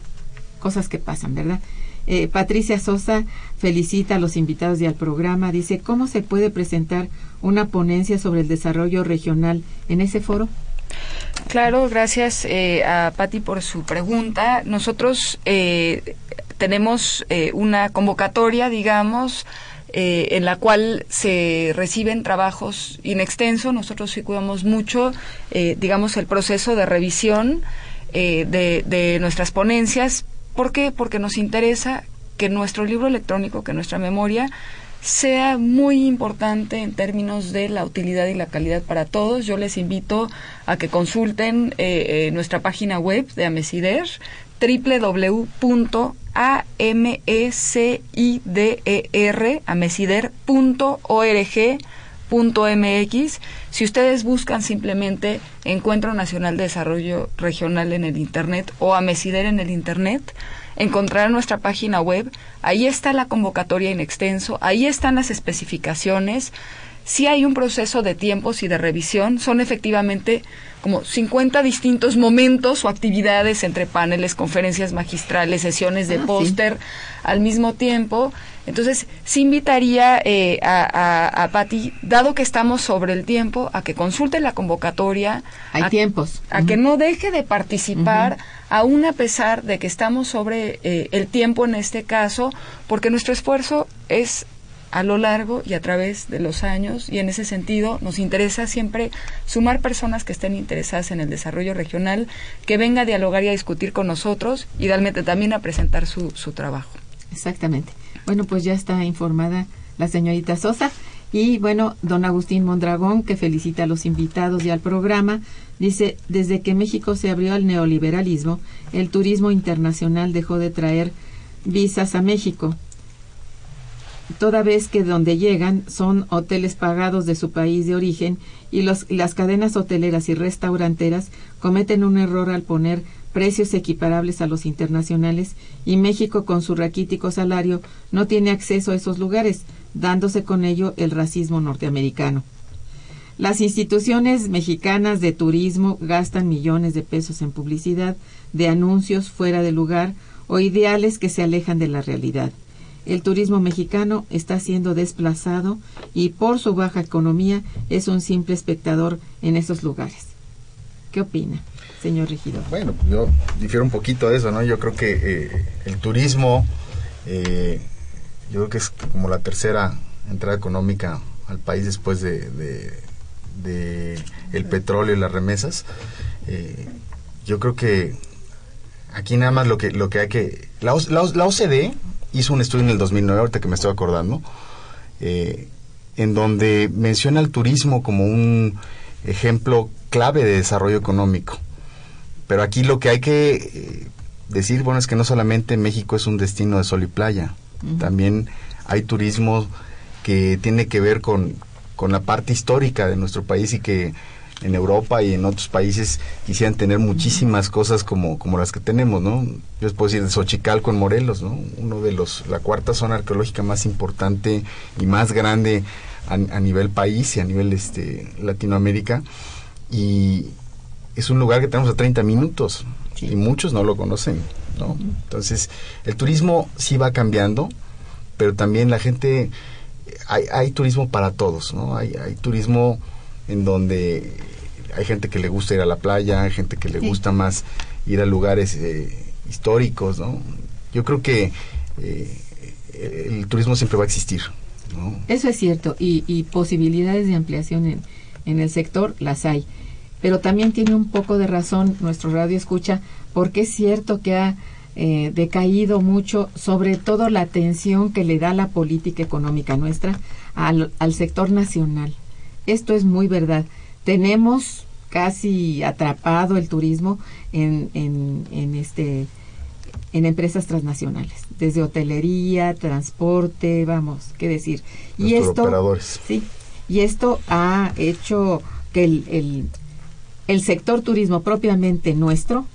cosas que pasan, ¿verdad? Eh, Patricia Sosa felicita a los invitados y al programa. Dice, ¿cómo se puede presentar una ponencia sobre el desarrollo regional en ese foro? Claro, gracias eh, a Patti por su pregunta. Nosotros eh, tenemos eh, una convocatoria, digamos, en la cual se reciben trabajos in extenso. Nosotros sí cuidamos mucho, digamos, el proceso de revisión de, de nuestras ponencias. ¿Por qué? Porque nos interesa que nuestro libro electrónico, que nuestra memoria, sea muy importante en términos de la utilidad y la calidad para todos. Yo les invito a que consulten eh, eh, nuestra página web de Amesider www.amesider amesider.org.mx. Si ustedes buscan simplemente Encuentro Nacional de Desarrollo Regional en el Internet o Amesider en el Internet, encontrar nuestra página web. Ahí está la convocatoria en extenso, ahí están las especificaciones. Si hay un proceso de tiempos y de revisión, son efectivamente como 50 distintos momentos o actividades entre paneles, conferencias magistrales, sesiones de ah, póster al mismo tiempo. Entonces, sí invitaría eh, a, a, Patti, dado que estamos sobre el tiempo, a que consulte la convocatoria. Hay a, tiempos. A que no deje de participar, aún a pesar de que estamos sobre eh, el tiempo en este caso, porque nuestro esfuerzo es a lo largo y a través de los años y en ese sentido nos interesa siempre sumar personas que estén interesadas en el desarrollo regional, que venga a dialogar y a discutir con nosotros y realmente también a presentar su, su trabajo. Exactamente. Bueno, pues ya está informada la señorita Sosa. Y bueno, don Agustín Mondragón, que felicita a los invitados y al programa, dice, desde que México se abrió al neoliberalismo, el turismo internacional dejó de traer visas a México toda vez que donde llegan son hoteles pagados de su país de origen y las cadenas hoteleras y restauranteras cometen un error al poner precios equiparables a los internacionales y México con su raquítico salario no tiene acceso a esos lugares, dándose con ello el racismo norteamericano. Las instituciones mexicanas de turismo gastan millones de pesos en publicidad, de anuncios fuera de lugar o ideales que se alejan de la realidad el turismo mexicano está siendo desplazado y por su baja economía es un simple espectador en esos lugares. ¿Qué opina, señor regidor? Bueno, yo difiero un poquito de eso, ¿no? Yo creo que eh, el turismo, eh, yo creo que es como la tercera entrada económica al país después de, de, el petróleo y las remesas. Eh, yo creo que aquí nada más lo que lo que hay que la, la, la OCDE hizo un estudio en el 2009, ahorita que me estoy acordando, eh, en donde menciona el turismo como un ejemplo clave de desarrollo económico. Pero aquí lo que hay que eh, decir, bueno, es que no solamente México es un destino de sol y playa, también hay turismo que tiene que ver con, con la parte histórica de nuestro país y que en Europa y en otros países quisieran tener muchísimas cosas como, como las que tenemos, ¿no? Yo les puedo decir de Xochicalco en Morelos, ¿no? Uno de los, la cuarta zona arqueológica más importante y más grande a, nivel país y a nivel este, Latinoamérica. Y es un lugar que tenemos a 30 minutos y muchos no lo conocen, ¿no? Entonces, el turismo sí va cambiando, pero también la gente, hay, hay turismo para todos, ¿no? Hay, hay turismo en donde hay gente que le gusta ir a la playa, hay gente que le gusta más ir a lugares eh, históricos, ¿no? Yo creo que eh, el turismo siempre va a existir, ¿no? Eso es cierto, y, posibilidades de ampliación en, en, el sector las hay. Pero también tiene un poco de razón nuestro radio escucha, porque es cierto que ha eh, decaído mucho, sobre todo la atención que le da la política económica nuestra al, al sector nacional. Esto es muy verdad. Tenemos casi atrapado el turismo en, en, este en empresas transnacionales, desde hotelería, transporte, vamos, qué decir. y esto, sí, y esto ha hecho que el, el, el sector turismo propiamente nuestro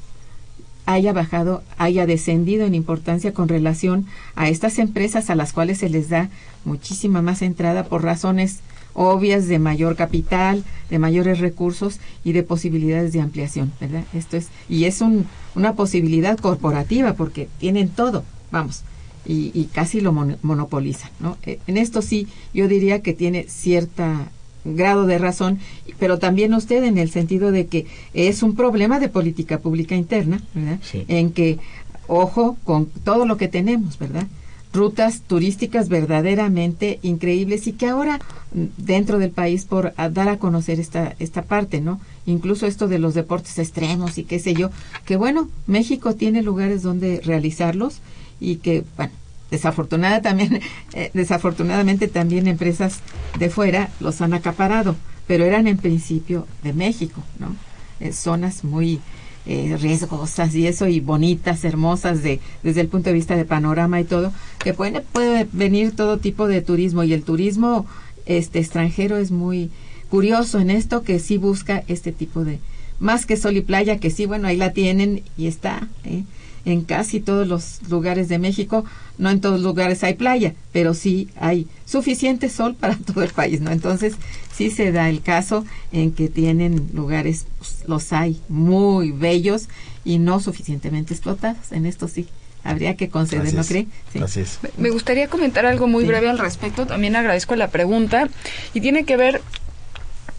haya bajado, haya descendido en importancia con relación a estas empresas a las cuales se les da muchísima más entrada por razones obvias de mayor capital, de mayores recursos y de posibilidades de ampliación, ¿verdad? Esto es y es un, una posibilidad corporativa porque tienen todo, vamos, y, casi lo monopolizan, ¿no? Eh, en esto sí, yo diría que tiene cierta grado de razón, pero también usted en el sentido de que es un problema de política pública interna, ¿verdad? En que, ojo con todo lo que tenemos, ¿verdad? Rutas turísticas verdaderamente increíbles y que ahora mm, dentro del país por dar a conocer esta esta parte, ¿no? Incluso esto de los deportes extremos y qué sé yo, que bueno, México tiene lugares donde realizarlos y que bueno, desafortunada también eh, desafortunadamente también empresas de fuera los han acaparado, pero eran en principio de México, ¿no? Eh, zonas muy eh, riesgosas y eso y bonitas, hermosas de desde el punto de vista de panorama y todo, que puede, puede venir todo tipo de turismo y el turismo este extranjero es muy curioso en esto que sí busca este tipo de más que sol y playa que sí bueno ahí la tienen y está ¿eh? en casi todos los lugares de México no en todos los lugares hay playa pero sí hay suficiente sol para todo el país no entonces sí se da el caso en que tienen lugares pues, los hay muy bellos y no suficientemente explotados en esto sí habría que conceder, ¿no cree? Así es. Me gustaría comentar algo muy breve al respecto. También agradezco la pregunta y tiene que ver,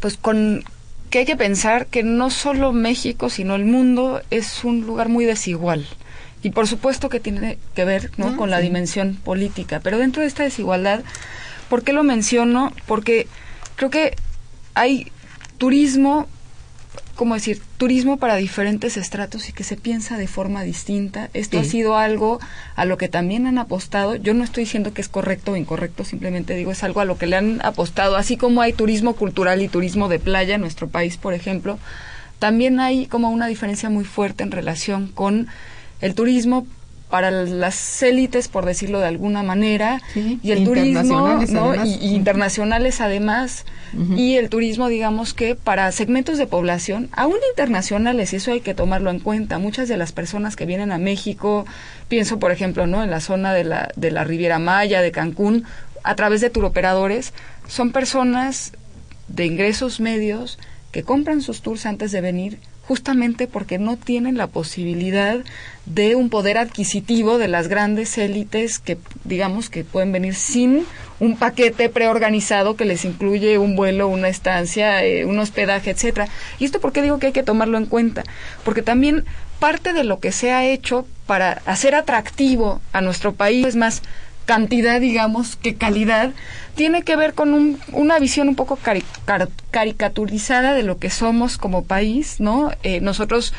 pues, con que hay que pensar que no solo México, sino el mundo es un lugar muy desigual. Y por supuesto que tiene que ver ¿no? Ah, con la sí. dimensión política. Pero dentro de esta desigualdad, ¿por qué lo menciono? Porque creo que hay turismo, ¿cómo decir? Turismo para diferentes estratos y que se piensa de forma distinta. Esto ha sido algo a lo que también han apostado. Yo no estoy diciendo que es correcto o incorrecto, simplemente digo es algo a lo que le han apostado. Así como hay turismo cultural y turismo de playa en nuestro país, por ejemplo, también hay como una diferencia muy fuerte en relación con el turismo para las élites, por decirlo de alguna manera, Sí, y el turismo y, y internacionales además, y el turismo, digamos que para segmentos de población, aún internacionales, y eso hay que tomarlo en cuenta. Muchas de las personas que vienen a México, pienso por ejemplo, ¿no? en la zona de la, de la Riviera Maya, de Cancún, a través de turoperadores, son personas de ingresos medios que compran sus tours antes de venir justamente porque no tienen la posibilidad de un poder adquisitivo de las grandes élites que digamos que pueden venir sin un paquete preorganizado que les incluye un vuelo, una estancia, eh, un hospedaje, etcétera. Y esto porque digo que hay que tomarlo en cuenta, porque también parte de lo que se ha hecho para hacer atractivo a nuestro país es más cantidad, digamos, que calidad, tiene que ver con un- una visión un poco cari- car- caricaturizada de lo que somos como país, ¿no? Eh, nosotros,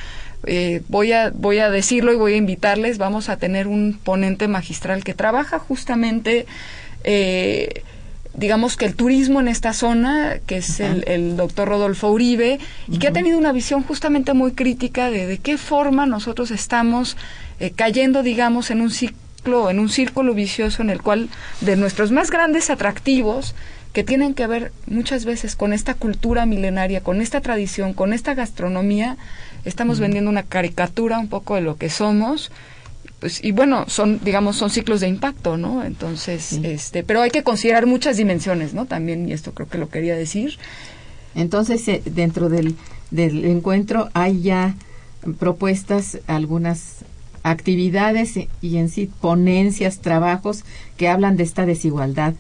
eh, voy, a, voy a decirlo y voy a invitarles, vamos a tener un ponente magistral que trabaja justamente, eh, digamos que el turismo en esta zona, que es el, el doctor Rodolfo Uribe, y que ha tenido una visión justamente muy crítica de de qué forma nosotros estamos eh, cayendo, digamos, en un ciclo, en un círculo vicioso en el cual de nuestros más grandes atractivos, que tienen que ver muchas veces con esta cultura milenaria, con esta tradición, con esta gastronomía, estamos vendiendo una caricatura un poco de lo que somos. Pues, y bueno, son, digamos, son ciclos de impacto, ¿no? Entonces, Sí. este, pero hay que considerar muchas dimensiones, ¿no? También, y esto creo que lo quería decir. Entonces, eh, dentro del, del encuentro hay ya propuestas, algunas actividades y en sí ponencias, trabajos que hablan de esta desigualdad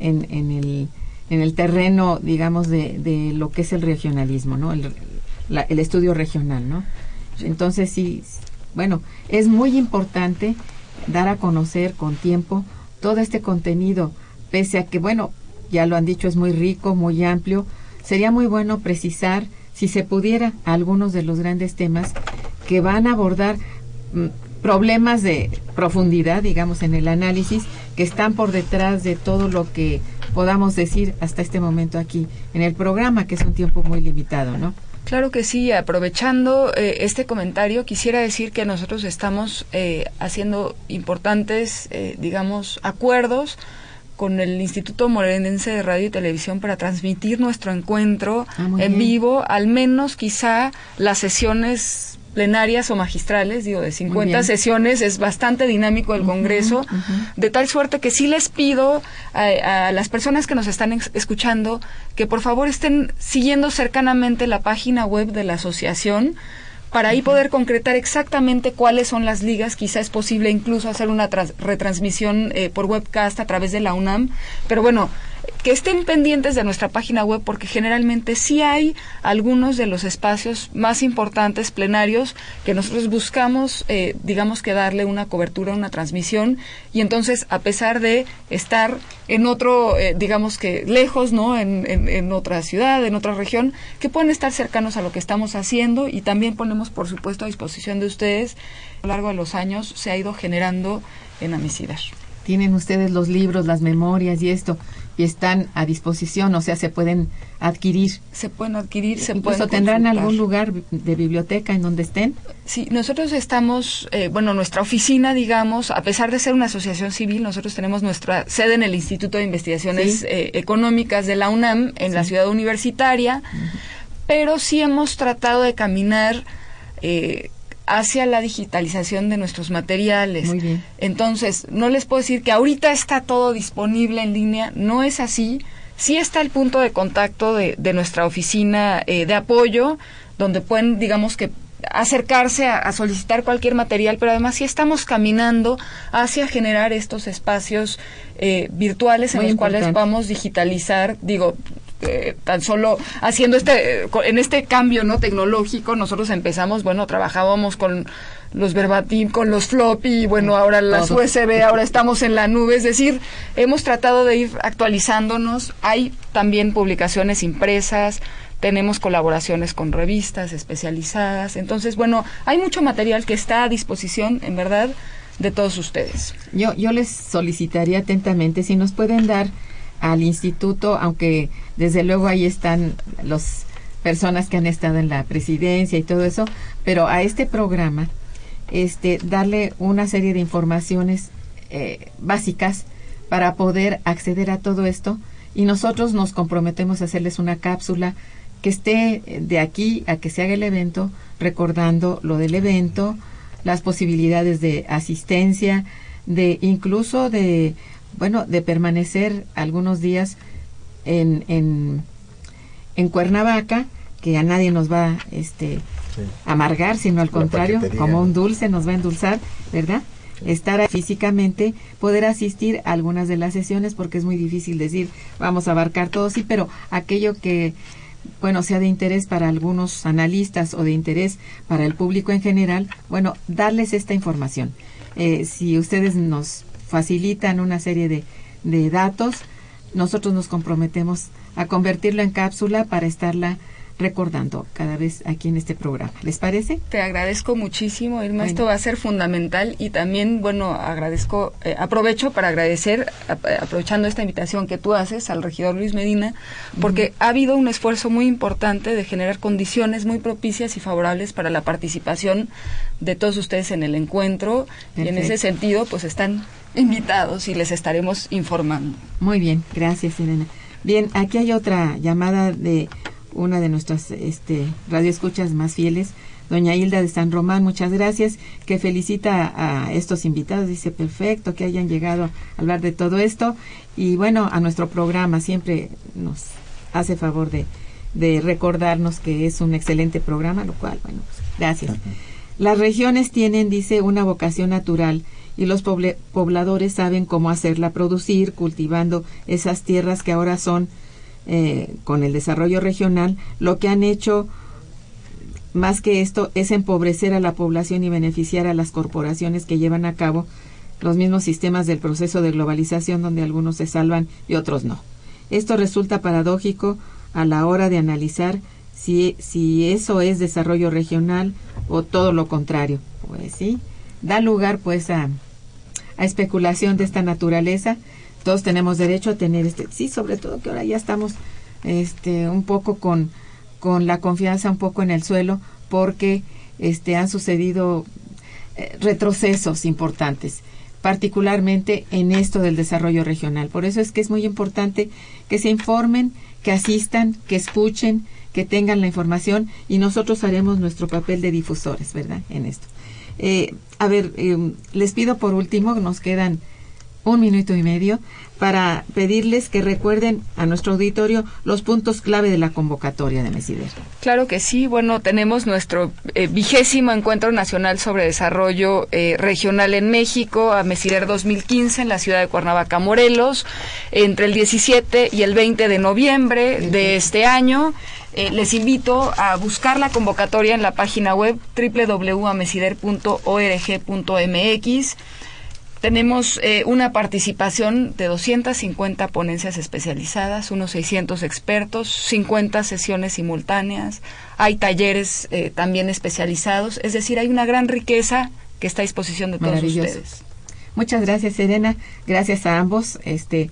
en, en, el, en el terreno, digamos, de, de lo que es el regionalismo, ¿no? El, el estudio regional, ¿no? Entonces, sí, bueno, es muy importante dar a conocer con tiempo todo este contenido, pese a que, bueno, ya lo han dicho, es muy rico, muy amplio. Sería muy bueno precisar, si se pudiera, algunos de los grandes temas que van a abordar mm, problemas de profundidad, digamos, en el análisis, que están por detrás de todo lo que podamos decir hasta este momento aquí en el programa, que es un tiempo muy limitado, ¿no? Claro que sí, aprovechando eh, este comentario, quisiera decir que nosotros estamos eh, haciendo importantes, eh, digamos, acuerdos con el Instituto Morelense de Radio y Televisión para transmitir nuestro encuentro Ah, en bien. vivo, al menos quizá las sesiones plenarias o magistrales, digo, de 50 bien. sesiones, es bastante dinámico el Congreso, de tal suerte que sí les pido a, a las personas que nos están escuchando que por favor estén siguiendo cercanamente la página web de la asociación para ahí poder concretar exactamente cuáles son las ligas. Quizá es posible incluso hacer una retransmisión eh, por webcast a través de la UNAM. Pero bueno, que estén pendientes de nuestra página web porque generalmente sí hay algunos de los espacios más importantes plenarios que nosotros buscamos, eh, digamos que darle una cobertura, una transmisión y entonces a pesar de estar en otro, eh, digamos que lejos, ¿no? En, otra ciudad, en otra región, que pueden estar cercanos a lo que estamos haciendo y también ponemos, por supuesto, a disposición de ustedes. A lo largo de los años se ha ido generando en Amicidar tienen ustedes los libros, las memorias y esto, y están a disposición, o sea, se pueden adquirir. Se pueden adquirir, se Incluso pueden tendrán algún lugar de biblioteca en donde estén. Sí, nosotros estamos, eh, bueno, nuestra oficina, digamos, a pesar de ser una asociación civil, nosotros tenemos nuestra sede en el Instituto de Investigaciones eh, Económicas de la UNAM, en la ciudad universitaria, pero sí hemos tratado de caminar eh, hacia la digitalización de nuestros materiales. Muy bien. Entonces, no les puedo decir que ahorita está todo disponible en línea, no es así. Sí está el punto de contacto de, de nuestra oficina eh, de apoyo, donde pueden, digamos que, acercarse a, solicitar cualquier material, pero además sí estamos caminando hacia generar estos espacios eh, virtuales en los cuales vamos digitalizar, digo, eh, tan solo haciendo este en este cambio no tecnológico nosotros empezamos bueno trabajábamos con los verbatim con los floppy bueno ahora las USB ahora estamos en la nube. Es decir hemos tratado de ir actualizándonos. Hay también publicaciones impresas tenemos colaboraciones con revistas especializadas. Entonces bueno hay mucho material que está a disposición en verdad de todos ustedes. Yo yo les solicitaría atentamente si nos pueden dar al instituto, aunque desde luego ahí están las personas que han estado en la presidencia y todo eso, pero a este programa, este, darle una serie de informaciones eh, básicas para poder acceder a todo esto. Y nosotros nos comprometemos a hacerles una cápsula que esté de aquí a que se haga el evento, recordando lo del evento, las posibilidades de asistencia, de incluso de bueno, de permanecer algunos días en, en, en Cuernavaca, que a nadie nos va este, amargar, sino al contrario, como un dulce nos va a endulzar, ¿verdad? Estar físicamente, poder asistir a algunas de las sesiones, porque es muy difícil decir, vamos a abarcar todo, sí, pero aquello que, bueno, sea de interés para algunos analistas o de interés para el público en general, bueno, darles esta información. Eh, si ustedes nos facilitan una serie de, de datos, nosotros nos comprometemos a convertirlo en cápsula para estarla recordando cada vez aquí en este programa. ¿Les parece? Te agradezco muchísimo, Irma. Esto va a ser fundamental y también, bueno, agradezco, eh, aprovecho para agradecer, aprovechando esta invitación que tú haces al regidor Luis Medina, porque ha habido un esfuerzo muy importante de generar condiciones muy propicias y favorables para la participación de todos ustedes en el encuentro y en ese sentido, pues están invitados y les estaremos informando. Muy bien, gracias, Elena. Bien, aquí hay otra llamada de una de nuestras este, radioescuchas más fieles, doña Hilda de San Román, muchas gracias, que felicita a estos invitados, dice perfecto que hayan llegado a hablar de todo esto y bueno, a nuestro programa siempre nos hace favor de, de recordarnos que es un excelente programa, lo cual, bueno, pues, gracias. Las regiones tienen, dice, una vocación natural y los pobladores saben cómo hacerla producir, cultivando esas tierras que ahora son eh, con el desarrollo regional, lo que han hecho más que esto es empobrecer a la población y beneficiar a las corporaciones que llevan a cabo los mismos sistemas del proceso de globalización donde algunos se salvan y otros no. Esto resulta paradójico a la hora de analizar si, si eso es desarrollo regional o todo lo contrario. Pues sí, da lugar pues a, a especulación de esta naturaleza. Todos tenemos derecho a tener este sí sobre todo que ahora ya estamos este un poco con con la confianza un poco en el suelo porque este han sucedido eh, retrocesos importantes particularmente en esto del desarrollo regional. Por eso es que es muy importante que se informen que asistan que escuchen que tengan la información y nosotros haremos nuestro papel de difusores verdad en esto eh, a ver eh, les pido por último nos quedan un minuto y medio para pedirles que recuerden a nuestro auditorio los puntos clave de la convocatoria de Mesider. Claro que sí. Bueno, tenemos nuestro eh, vigésimo Encuentro Nacional sobre Desarrollo eh, Regional en México, a Mesider 2015, en la ciudad de Cuernavaca, Morelos, entre el 17 y el 20 de noviembre de este año. Eh, les invito a buscar la convocatoria en la página web www.amesider.org.mx tenemos eh, una participación de 250 ponencias especializadas, unos 600 expertos, 50 sesiones simultáneas, hay talleres eh, también especializados, es decir, hay una gran riqueza que está a disposición de todos ustedes. Muchas gracias, Serena. Gracias a ambos este,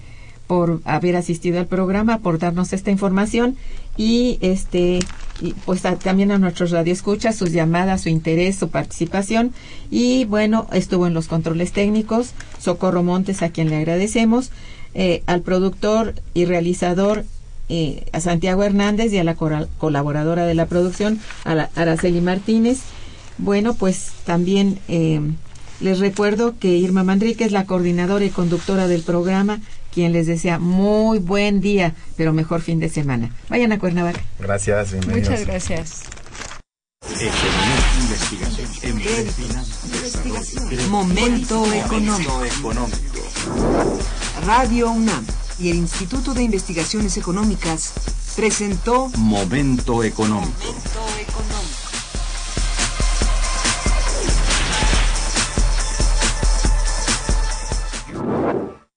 por haber asistido al programa, por darnos esta información y este y pues también a nuestros radioescuchas sus llamadas, su interés, su participación y bueno, estuvo en los controles técnicos Socorro Montes a quien le agradecemos, eh, al productor y realizador eh, a Santiago Hernández y a la colaboradora de la producción, a la Araceli Martínez. Bueno, pues también eh, les recuerdo que Irma Manrique es la coordinadora y conductora del programa quien les desea muy buen día, pero mejor fin de semana. Vayan a Cuernavaca. Gracias. Muchas gracias. Momento económico. Radio UNAM y el Instituto de Investigaciones Económicas presentó Momento económico. Momento económico.